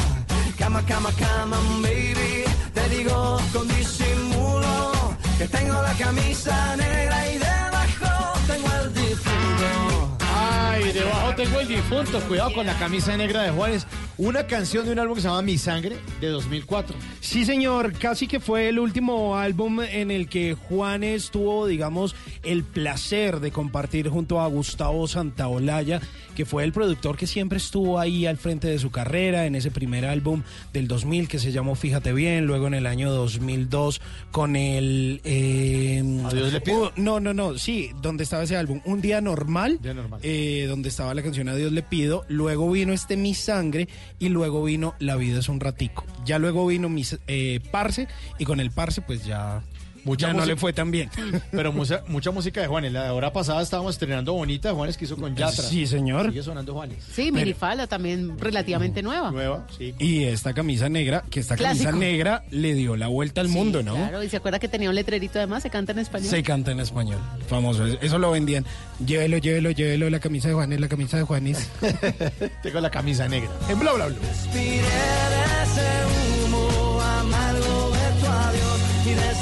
Cama, cama, cama, baby. Te digo con disimulo que tengo la camisa negra y debajo tengo el difunto. Ay, debajo tengo el difunto. Cuidado con la camisa negra de Juanes. Una canción de un álbum que se llama Mi Sangre de 2004. Sí, señor, casi que fue el último álbum en el que Juanes tuvo, digamos, el placer de compartir junto a Gustavo Santaolalla, que fue el productor que siempre estuvo ahí al frente de su carrera en ese primer álbum del 2000 que se llamó Fíjate Bien, luego en el año 2002 con el... eh, Adiós le pido. uh, no, no, no, sí, donde estaba ese álbum, Un Día Normal, Día Normal. eh, donde estaba la canción Adiós le pido, luego vino este Mi Sangre y luego vino La vida es un ratico. Ya luego vino mi eh, Parce y con el Parce pues ya, Mucha ya no le fue tan bien. Pero mucha, mucha música de Juanes. La hora pasada estábamos estrenando Bonita de Juanes que hizo con Yatra. Sí, señor. Sigue sonando Juanes. Sí, minifalda también relativamente nueva. Nueva, sí. Y esta camisa negra, que esta camisa negra le dio la vuelta al mundo, ¿no? Claro, y se acuerda que tenía un letrerito además, se canta en español. Se canta en español, famoso. Eso lo vendían. Llévelo, llévelo, llévelo, la camisa de Juanes, la camisa de Juanes. Tengo la camisa negra. En bla bla bla.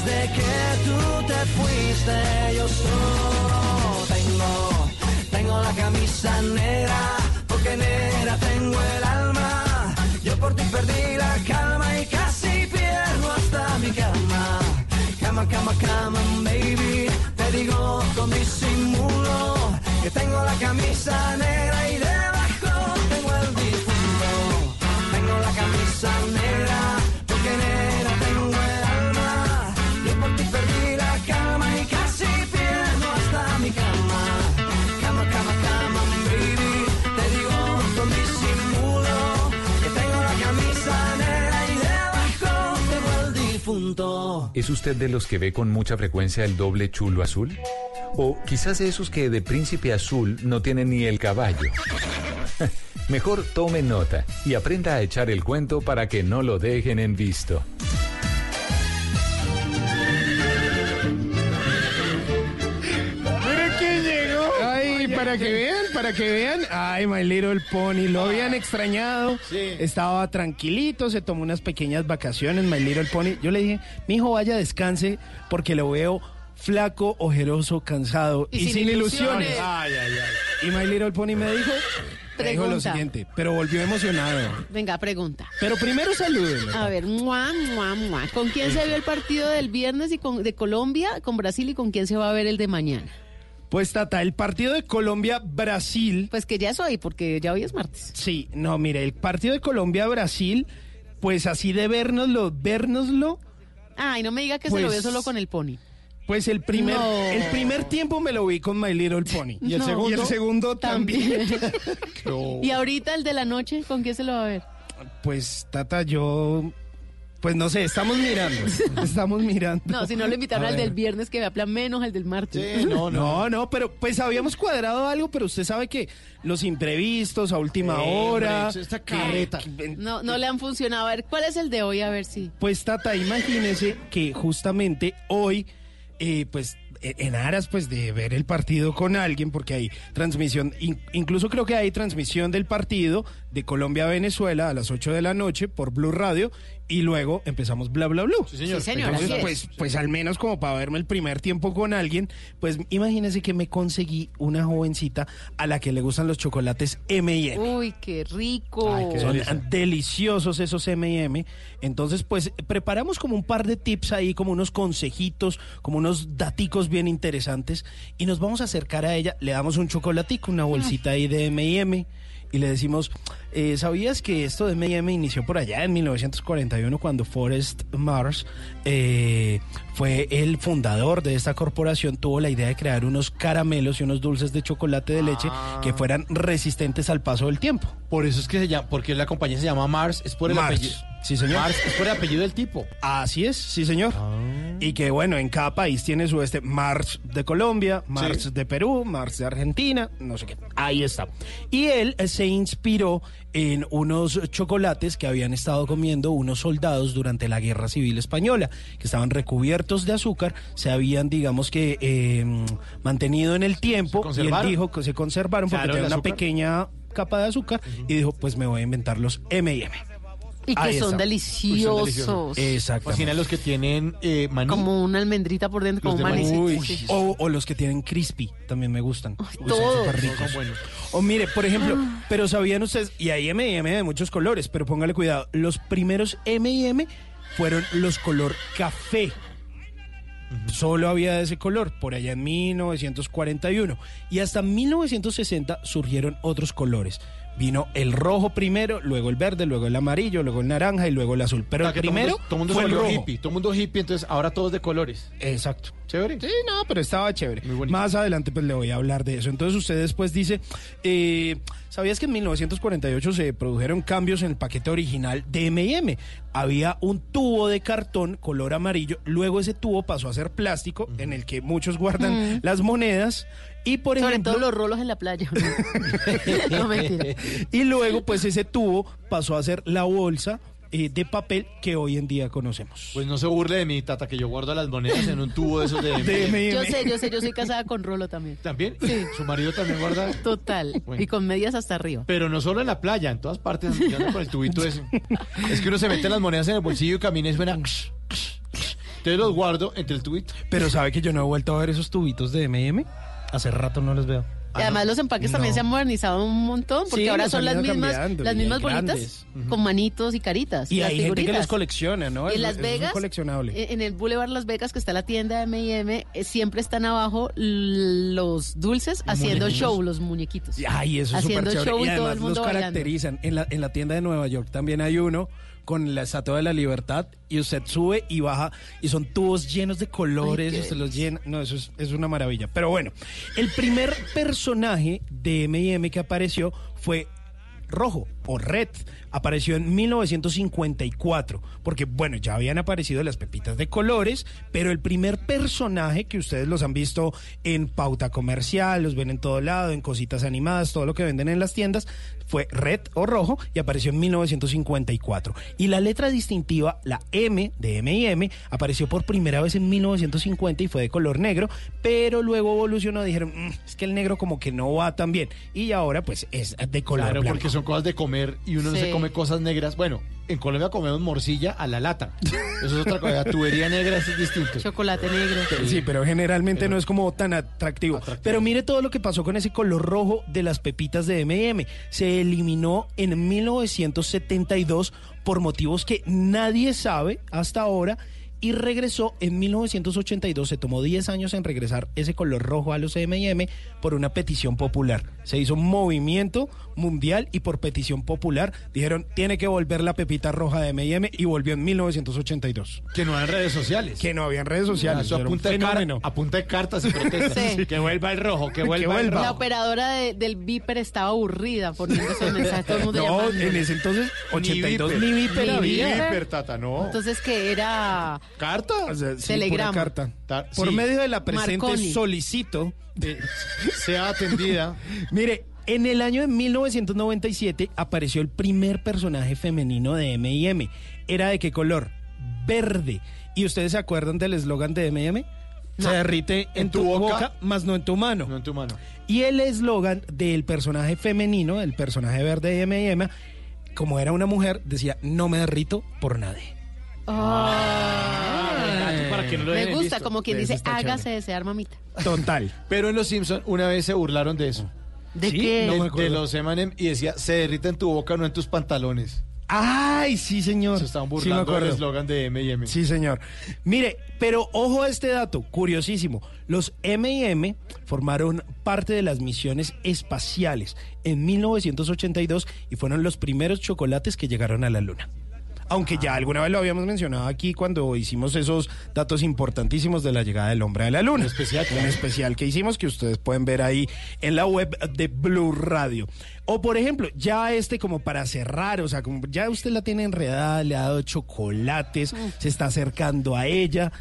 Desde que tú te fuiste, yo solo tengo, tengo la camisa negra, porque negra tengo el alma. Yo por ti perdí la calma y casi pierdo hasta mi cama. Cama, cama, cama, baby. Te digo con disimulo que tengo la camisa negra y debajo tengo el difunto. Tengo la camisa negra ¿Es usted de los que ve con mucha frecuencia el doble chulo azul? O quizás esos que de príncipe azul no tienen ni el caballo. Mejor tome nota y aprenda a echar el cuento para que no lo dejen en visto. Para que vean, para que vean. Ay, My Little Pony, lo habían extrañado. Estaba tranquilito, se tomó unas pequeñas vacaciones, My Little Pony. Yo le dije, mi hijo, vaya, descanse, porque lo veo flaco, ojeroso, cansado y, Y sin sin ilusiones. ilusiones. Ay, ay, ay. Y My Little Pony me dijo, me dijo lo siguiente, pero volvió emocionado. Venga, pregunta. Pero primero salúdenme. A ver, mua, mua, mua. ¿con quién se vio el partido del viernes y con, de Colombia, con Brasil y con quién se va a ver el de mañana? Pues Tata, el partido de Colombia-Brasil. Pues que ya es hoy, porque ya hoy es martes. Sí, no, mire, el partido de Colombia-Brasil, pues así de vernoslo, vernoslo, Ay, no me diga que se lo Pues- vio solo con el pony. pues el primer, No. el primer tiempo me lo vi con My Little Pony. ¿Y el No. segundo? Y el segundo también. Y ahorita el de la noche, ¿con quién se lo va a ver? Pues Tata, yo, pues no sé, estamos mirando, estamos mirando. No, si no lo invitaron A al ver. del viernes, que vea plan menos al del martes. no, no, no, pero pues habíamos cuadrado algo, pero usted sabe que los imprevistos a última hora. esta carreta. que- No, no le han funcionado. A ver, ¿cuál es el de hoy? A ver si. Pues Tata, imagínese que justamente hoy, eh, pues e- en aras pues de ver el partido con alguien, porque hay transmisión, in- incluso creo que hay transmisión del partido de Colombia a Venezuela a las 8 de la noche por Blue Radio y luego empezamos bla bla bla. Sí, señor, Sí, señor, Entonces, pues, pues al menos como para verme el primer tiempo con alguien, pues imagínese que me conseguí una jovencita a la que le gustan los chocolates M&M. Uy, qué rico. Son deliciosos esos M&M. Entonces, pues preparamos como un par de tips ahí, como unos consejitos, como unos daticos bien interesantes y nos vamos a acercar a ella. Le damos un chocolatico, una bolsita ahí de M&M y le decimos, eh, ¿sabías que esto de M&M inició por allá en 1941 cuando Forrest Mars eh, fue el fundador de esta corporación? Tuvo la idea de crear unos caramelos y unos dulces de chocolate de leche que fueran resistentes al paso del tiempo. Por eso es que se llama, porque la compañía se llama Mars, es por el Mars. apellido. Sí, señor. Mars es por el apellido del tipo. Así es, sí, señor. Y que bueno, en cada país tiene su este Mars de Colombia, Mars Sí. de Perú, Mars de Argentina, no sé qué. Ahí está. Y él eh, se inspiró en unos chocolates que habían estado comiendo unos soldados durante la Guerra Civil Española, que estaban recubiertos de azúcar, se habían, digamos que, eh, mantenido en el tiempo. y él dijo que se conservaron porque Claro, tenían una pequeña capa de azúcar y dijo, pues me voy a inventar los M&M. Y que son deliciosos. Exacto. Fascinan los que tienen eh, maní. Como una almendrita por dentro, como un manicito. Uy, sí. o, o los que tienen crispy, también me gustan. Uy, son todos. súper ricos. Son buenos. O mire, por ejemplo, pero sabían ustedes, y hay M&M de muchos colores, pero póngale cuidado, los primeros M&M fueron los color café. Solo había de ese color, por allá en 1941. Y hasta 1960 surgieron otros colores. Vino el rojo primero, luego el verde, luego el amarillo, luego el naranja y luego el azul. Pero O sea, el que todo primero mundo, todo mundo fue el rojo. hippie, todo mundo hippie, entonces ahora todos de colores. Exacto. Chévere. Sí, no, pero estaba chévere. Más adelante pues le voy a hablar de eso. Entonces usted después dice, eh, ¿sabías que en 1948 se produjeron cambios en el paquete original de M&M? Había un tubo de cartón color amarillo, luego ese tubo pasó a ser plástico en el que muchos guardan Mm. las monedas y por Sobre ejemplo... todo los rolos en la playa. no, mentira. y luego pues ese tubo pasó a ser la bolsa eh, de papel que hoy en día conocemos. Pues no se burle de mí, tata, que yo guardo las monedas en un tubo de esos de... De M&M. Yo sé, yo sé, yo soy casada con rolo también. ¿También? Sí. Su marido también guarda... Total. Bueno. Y con medias hasta arriba. Pero no solo en la playa, en todas partes, con el tubito ese. Es que uno se mete las monedas en el bolsillo y camina y suena... Entonces los guardo entre el tweet. Pero ¿sabe que yo no he vuelto a ver esos tubitos de M&M? Hace rato no los veo. Y además los empaques también se han modernizado un montón, porque Sí, ahora los son las mismas, las y mismas bolitas con manitos y caritas. Y las hay gente que los los colecciona, ¿no? En Las Vegas, en el Boulevard Las Vegas, que está la tienda de M&M, eh, siempre están abajo los dulces haciendo muñequitos. show, los muñequitos. Ay, eso es haciendo show Y y todo el los mundo bailando. caracterizan. En la, en la tienda de Nueva York también hay uno con la Estatua de la Libertad y usted sube y baja y son tubos llenos de colores, Ay, usted los llena. No, eso es, es una maravilla. Pero bueno, el primer personaje de M&M que apareció fue rojo o red. Apareció en 1954 porque bueno ya habían aparecido las pepitas de colores pero el primer personaje que ustedes los han visto en pauta comercial los ven en todo lado en cositas animadas todo lo que venden en las tiendas fue red o rojo y apareció en 1954 y la letra distintiva la M de M&M apareció por primera vez en 1950 y fue de color negro pero luego evolucionó dijeron "Mm, es que el negro como que no va tan bien y ahora pues es de color Claro, blanco. porque son cosas de comer y uno no Sí. se come cosas negras. Bueno, en Colombia comemos morcilla a la lata. Eso es otra cosa. Tubería negra es distinto. Chocolate negro. Sí, pero generalmente no es como tan atractivo. Pero mire todo lo que pasó con ese color rojo de las pepitas de M&M. Se eliminó en 1972 por motivos que nadie sabe hasta ahora y regresó en 1982. Se tomó 10 años en regresar ese color rojo a los M&M por una petición popular. Se hizo un movimiento mundial y por petición popular dijeron tiene que volver la pepita roja de M&M y volvió en 1982. Que no hay redes sociales. Que no habían redes sociales. Eso a era un punta, de fenómeno. cartas y protestas. Sí. Que vuelva el rojo, que vuelva, vuelva. el La rojo. operadora de- del Viper estaba aburrida poniendo esos mensajes, todo el mundo No, llamando. en ese entonces, 82 Ni ni Viper. Viper Ni había. Viper, tata, no. Entonces que era ¿Carta? O sea, sí, Telegrama. pura carta. Ta- Por sí. medio de la presente Marconi. solicito. Eh, sea atendida. Mire, en el año de 1997 apareció el primer personaje femenino de M&M. ¿Era de qué color? Verde. ¿Y ustedes se acuerdan del eslogan de M&M? Se derrite en, tu, boca, más no en tu mano. No en tu mano. Y el eslogan del personaje femenino, el personaje verde de M&M, como era una mujer, decía, no me derrito por nadie. Para que no lo Me gusta, visto. como quien dice, hágase chévere. desear, mamita. Total. Pero en Los Simpsons una vez se burlaron de eso. ¿De ¿Sí? qué? No me De- los M&M y decía, se derrita en tu boca, no en tus pantalones. ¡Ay, sí, señor! Se estaban Sí, burlando del acuerdo. eslogan de M&M. Sí, señor. Mire, pero ojo a este dato, curiosísimo. Los M&M formaron parte de las misiones espaciales en 1982 y fueron los primeros chocolates que llegaron a la Luna. Aunque ya alguna vez lo habíamos mencionado aquí cuando hicimos esos datos importantísimos de la llegada del hombre a la luna. Un especial, Un especial que hicimos que ustedes pueden ver ahí en la web de Blue Radio. O por ejemplo, ya este como para cerrar, o sea, como ya usted la tiene enredada, le ha dado chocolates, se está acercando a ella.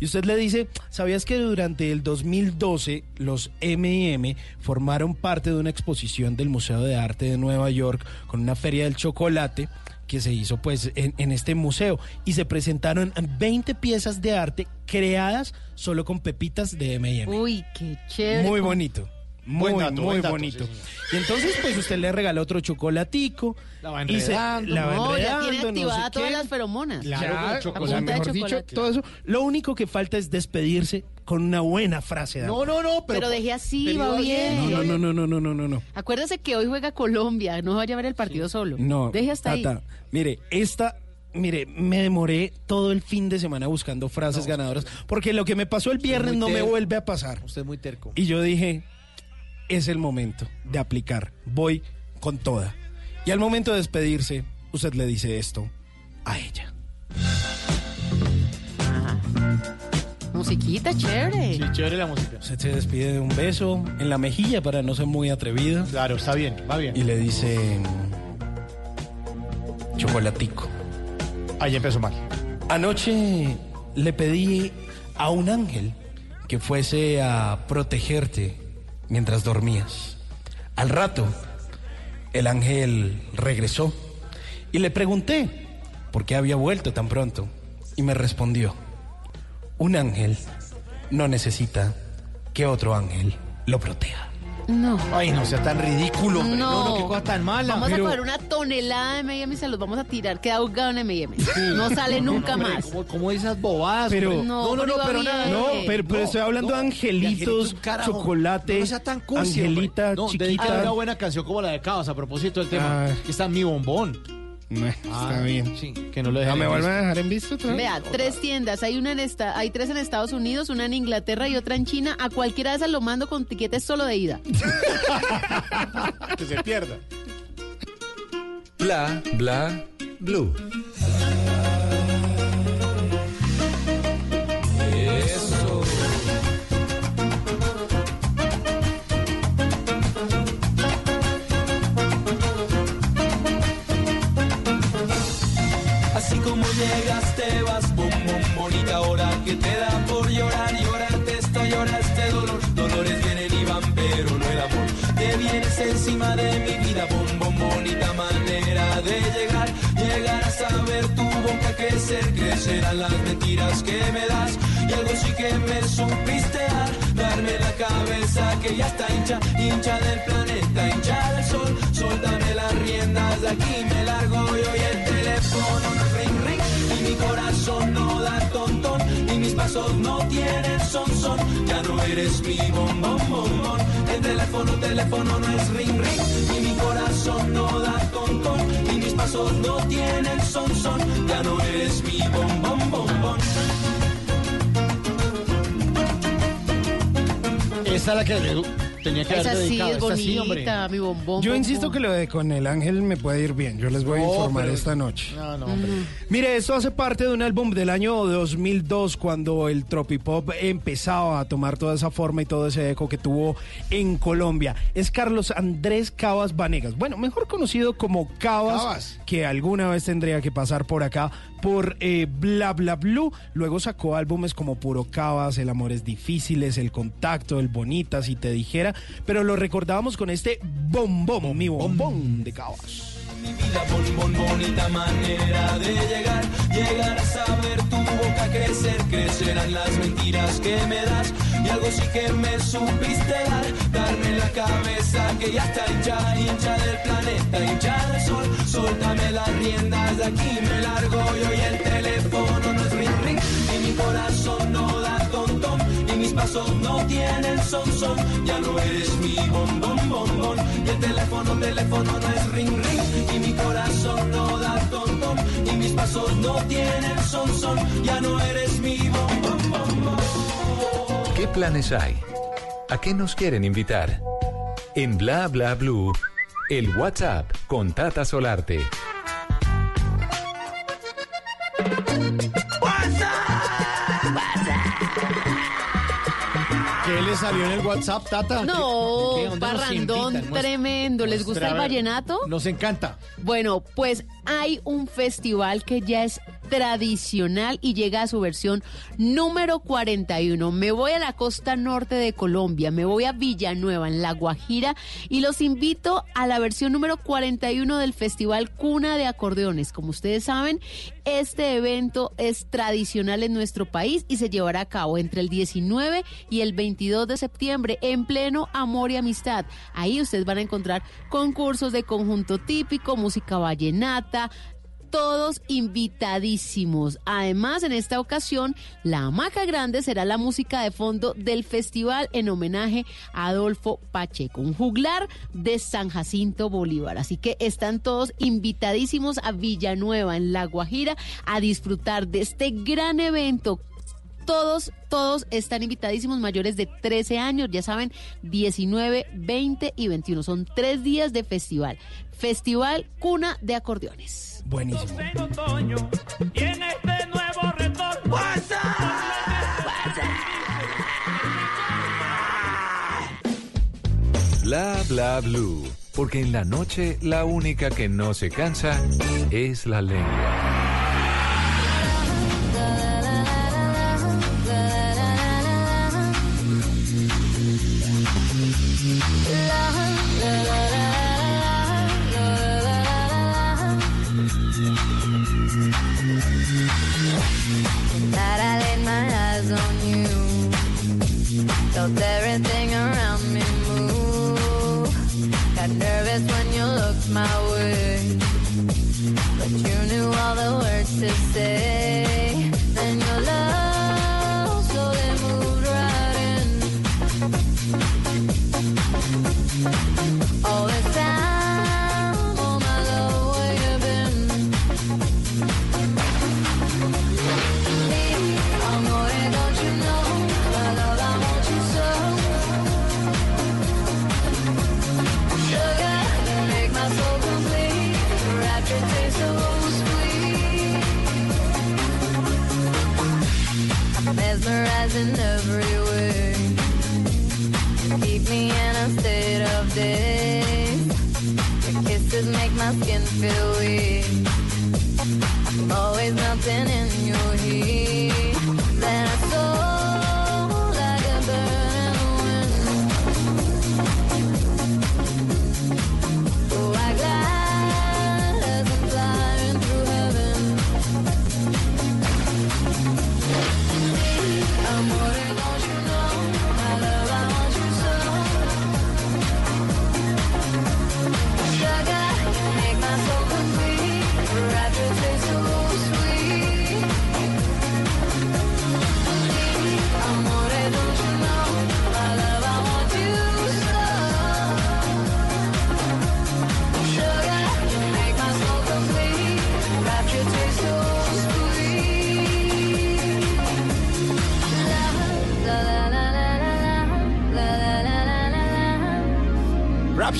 Y usted le dice, ¿sabías que durante el 2012 los M&M formaron parte de una exposición del Museo de Arte de Nueva York con una feria del chocolate que se hizo pues en, en este museo y se presentaron 20 piezas de arte creadas solo con pepitas de M&M. Uy, qué chévere. Muy bonito. Muy, Buen dato, muy buen dato, bonito. sí, y entonces, pues usted le regala otro chocolatico. La va y se- la va No, ya tiene no activada sé todas qué. las feromonas. Claro, Ya, con mejor de dicho, todo eso. Lo único que falta es despedirse con una buena frase. No, no, no, pero... Pero, deje así, pero va bien. no, no, no, no, no, no, no, no. Acuérdese que hoy juega Colombia, no vaya a ver el partido solo. No, Deje hasta ahí. Mire, esta, mire, me demoré todo el fin de semana buscando frases ganadoras, porque lo que me pasó el viernes no me vuelve a pasar. Usted es muy terco. Y yo dije, es el momento de aplicar, voy con toda. Y al momento de despedirse, usted le dice esto a ella. Musiquita chévere. Sí, chévere la música. Usted se despide de un beso en la mejilla para no ser muy atrevido Claro, está bien, va bien. y le dice, chocolatico. Ahí empezó mal. Anoche le pedí a un ángel que fuese a protegerte mientras dormías. Al rato, el ángel regresó y le pregunté por qué había vuelto tan pronto y me respondió, un ángel no necesita que otro ángel lo proteja. No. Ay, no sea tan ridículo, hombre. No, no, No. qué cosa tan mala. Vamos Pero- a coger una tonelada de M&M y se los vamos a tirar. Queda ahogado en M&M. No sale nunca hombre, más. ¿Cómo, cómo esas bobadas? Pero- hombre? No, pero iba bien. No, pero, pero estoy hablando de angelitos, carajo. chocolate, No sea tan cursi, angelita. No, chiquita. una buena canción como la de Cabas a propósito del tema. Ah. que está mi bombón. No, está bien. Sí, que no lo dejen Ah, ¿Me visto. a dejar en visto otra vez? Vea, tres tiendas. Hay una en esta, hay tres en Estados Unidos, una en Inglaterra y otra en China. A cualquiera de esas lo mando con tiquetes solo de ida. que se pierda. Bla, bla, blue. Llegaste vas, bom, bom, bonita ahora que te da por llorar, llorarte esto, llora este dolor, dolores vienen y van, pero no el amor. Te vienes encima de mi vida, bom, bom, bonita manera de llegar, llegar a saber tu boca crecer, crecerán las mentiras que me das, y algo sí que me supiste dar, darme la cabeza que ya está hincha, hincha del planeta, hincha del sol, suéltame las riendas de aquí, me largo yo y el teléfono no no da tontón, y mis pasos no tienen son ya no eres mi bombón bombón, el teléfono, teléfono no es ring ring, y mi corazón no da tontón, y mis pasos no tienen son son, ya no eres mi bombón bombón. Esa es la que tenía que haber sí dedicado. es Esta sí, hombre. bonita, mi bombón. Yo bombón. insisto que lo de con el ángel me puede ir bien. Yo les voy a No, informar pero- esta noche. No, no, hombre. Mire, esto hace parte de un álbum del año 2002 cuando el tropipop empezaba a tomar toda esa forma y todo ese eco que tuvo en Colombia. Es Carlos Andrés Cabas Vanegas. Bueno, mejor conocido como Cabas, Cabas. que alguna vez tendría que pasar por acá por eh, Bla Bla Blue. Luego sacó álbumes como Puro Cabas, El Amor es Difícil, El Contacto, El Bonita, si te dijera. Pero lo recordábamos con este bombón, mi bombón de Cabas. mi vida, bon, bonita manera de llegar, llegar a saber tu boca crecer, crecerán las mentiras que me das, y algo sí que me supiste dar, darme la cabeza que ya está hincha, hincha del planeta, hincha del sol, suéltame las riendas de aquí, me largo yo y el teléfono no es ring ring, y mi corazón no da tontón, mis pasos no tienen son son, ya no eres mi bombón bombón, y el teléfono, teléfono no es ring ring, y mi corazón no da tontón, y mis pasos no tienen son son, ya no eres mi bombón bombón. ¿Qué planes hay? ¿A qué nos quieren invitar? En Bla Bla Blue, el WhatsApp con Tata Solarte. ¿Qué le salió en el WhatsApp, Tata? ¿Qué- No, qué? ¿Dónde nos parrandón invitan? Muestra- tremendo. ¿Les gusta el vallenato? Nos encanta. Bueno, pues hay un festival que ya es tradicional y llega a su versión número 41. Me voy a la costa norte de Colombia, me voy a Villanueva, en La Guajira, y los invito a la versión número 41 del Festival Cuna de Acordeones. Como ustedes saben, este evento es tradicional en nuestro país y se llevará a cabo entre el 19 y el 22 de septiembre en pleno amor y amistad. Ahí ustedes van a encontrar concursos de conjunto típico, música vallenata, todos invitadísimos. Además, en esta ocasión, la hamaca grande será la música de fondo del festival en homenaje a Adolfo Pacheco, un juglar de San Jacinto Bolívar. Así que están todos invitadísimos a Villanueva, en La Guajira, a disfrutar de este gran evento todos, todos están invitadísimos mayores de 13 años, ya saben, 19, 20 y 21. Son tres días de festival. Festival Cuna de Acordeones. Buenísimo. en otoño y en este nuevo retorno. Bla Bla Blue, porque en la noche la única que no se cansa es la lengua. That I laid my eyes on you. Felt everything around me move. got nervous when you looked my way. But you knew all the words to say. Then your love slowly moved right in. All this Mesmerizing every way. Keep me in a state of daze. Your kisses make my skin feel weak. I'm always melting in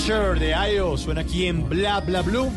de IO suena aquí en Bla Bla Blue.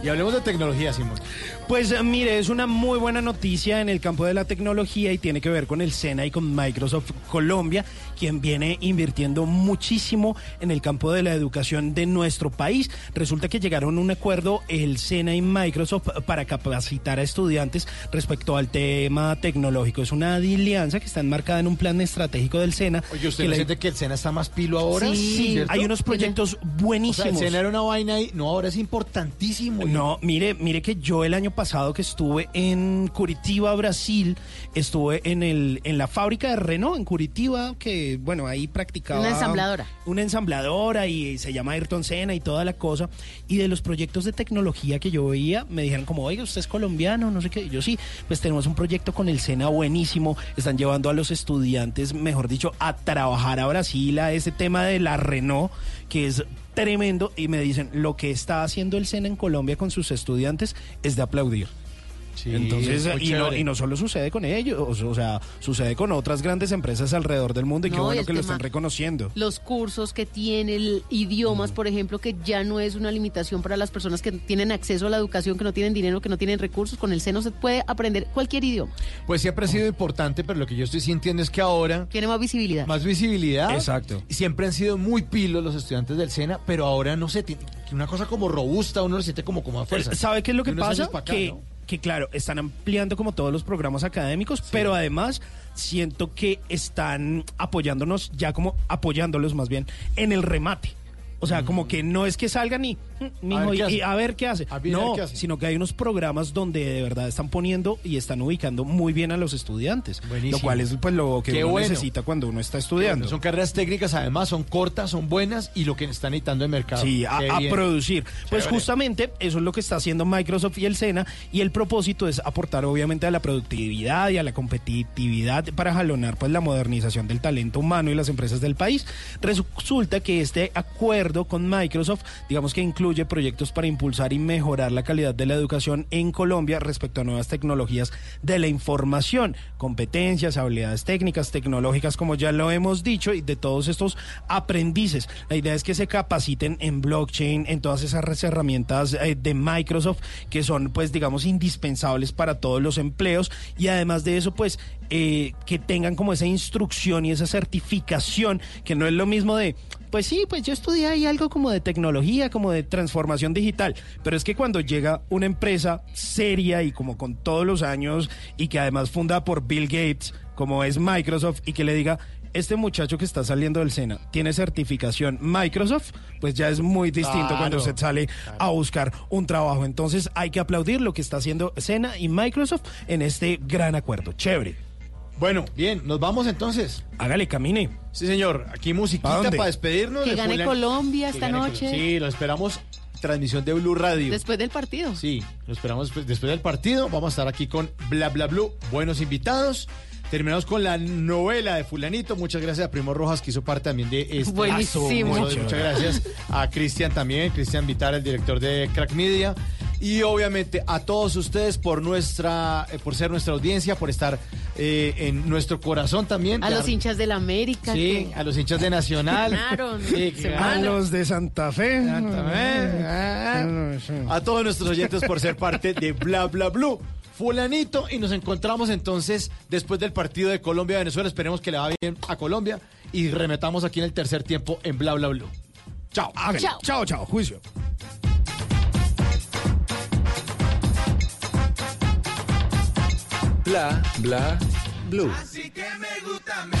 Y hablemos de tecnología, Simón. Pues eh, mire, es una muy buena noticia en el campo de la tecnología y tiene que ver con el SENA y con Microsoft Colombia, quien viene invirtiendo muchísimo en el campo de la educación de nuestro país. Resulta que llegaron a un acuerdo el SENA y Microsoft para capacitar a estudiantes respecto al tema tecnológico. Es una alianza que está enmarcada en un plan estratégico del SENA. Oye, ¿usted que no la- que el SENA está más pilo ahora? Sí, ¿Cierto? hay unos proyectos O sea, buenísimos. el SENA era una vaina y no, ahora es importantísimo. No, mire, mire que yo el año pasado que estuve en Curitiba, Brasil, estuve en el en la fábrica de Renault en Curitiba, que bueno, ahí practicaba Una ensambladora. Una ensambladora y se llama Ayrton Senna y toda la cosa. Y de los proyectos de tecnología que yo veía, me dijeron como, oiga, usted es colombiano, no sé qué. Y yo sí, pues tenemos un proyecto con el SENA buenísimo. Están llevando a los estudiantes, mejor dicho, a trabajar a Brasil, a ese tema de la Renault, que es tremendo. Y me dicen, lo que está haciendo el SENA en Colombia con sus estudiantes es de aplaudir. Entonces, y no, y no solo sucede con ellos, o sea, sucede con otras grandes empresas alrededor del mundo y qué No, y bueno que lo están reconociendo. Los cursos que tiene, el idiomas, por ejemplo, que ya no es una limitación para las personas que tienen acceso a la educación, que no tienen dinero, que no tienen recursos. Con el seno se puede aprender cualquier idioma. Pues siempre ha sido importante, pero lo que yo estoy sintiendo es que ahora... Tiene más visibilidad. Más visibilidad. Exacto. Siempre han sido muy pilos los estudiantes del SENA, pero ahora no sé, tiene una cosa como robusta, uno lo siente como, como a fuerza. ¿Sabe qué es lo que pasa? acá, que, ¿no? Que claro, están ampliando como todos los programas académicos, pero además siento que están apoyándonos, ya como apoyándolos más bien, en el remate. O sea, como que no es que salgan y, mm, mijo, y- a ver qué hace. A ver, No, qué hace. sino que hay unos programas donde de verdad están poniendo y están ubicando muy bien a los estudiantes. Buenísimo. Lo cual es pues lo que Qué uno bueno. necesita cuando uno está estudiando. Bueno, son carreras técnicas, además, son cortas, son buenas y lo que están necesitando el mercado. Sí, a, producir. Pues Chévere. justamente eso es lo que está haciendo Microsoft y el SENA y el propósito es aportar obviamente a la productividad y a la competitividad para jalonar pues la modernización del talento humano y las empresas del país. Resulta que este acuerdo con Microsoft, digamos que incluye proyectos para impulsar y mejorar la calidad de la educación en Colombia respecto a nuevas tecnologías de la información, competencias, habilidades técnicas, tecnológicas, como ya lo hemos dicho, y de todos estos aprendices. La idea es que se capaciten en blockchain, en todas esas herramientas eh, de Microsoft que son, pues, digamos, indispensables para todos los empleos y además de eso, pues, eh, que tengan como esa instrucción y esa certificación, que no es lo mismo de, pues sí, pues yo estudié ahí algo como de tecnología, como de transformación digital, pero es que cuando llega una empresa seria y como con todos los años y que además fundada por Bill Gates, como es Microsoft, y que le diga, este muchacho que está saliendo del SENA tiene certificación Microsoft, pues ya es muy distinto Claro, cuando usted sale a buscar un trabajo. Entonces hay que aplaudir lo que está haciendo SENA y Microsoft en este gran acuerdo. Chévere. Bueno, bien, nos vamos entonces. Hágale, camine. Sí, señor. Aquí ¿Pa musiquita dónde? para despedirnos. Que de gane Colombia Que esta gane noche. Sí, lo esperamos. Transmisión de Blue Radio. Después del partido. Sí, lo esperamos después, después del partido. Vamos a estar aquí con Bla Bla Blue. Buenos invitados. Terminamos con la novela de Fulanito. Muchas gracias a Primo Rojas, que hizo parte también de este. Buenísimo. Muchas, muchas gracias a Cristian también, Cristian Vitar, el director de Crack Media. Y obviamente a todos ustedes por nuestra, eh, por ser nuestra audiencia, por estar eh, en nuestro corazón también. A Dar- los hinchas del América. Sí, que a los hinchas de Nacional. ganaron. Sí, A los de Santa Fe. A todos nuestros oyentes por ser parte de Bla Bla Blue. Fulanito, y nos encontramos entonces después del partido de Colombia-Venezuela. Esperemos que le va bien a Colombia y remetamos aquí en el tercer tiempo en Bla Bla Blue. Chao. Chao. Chao, chao. Juicio. Bla, bla, blue. Así que me gusta mí.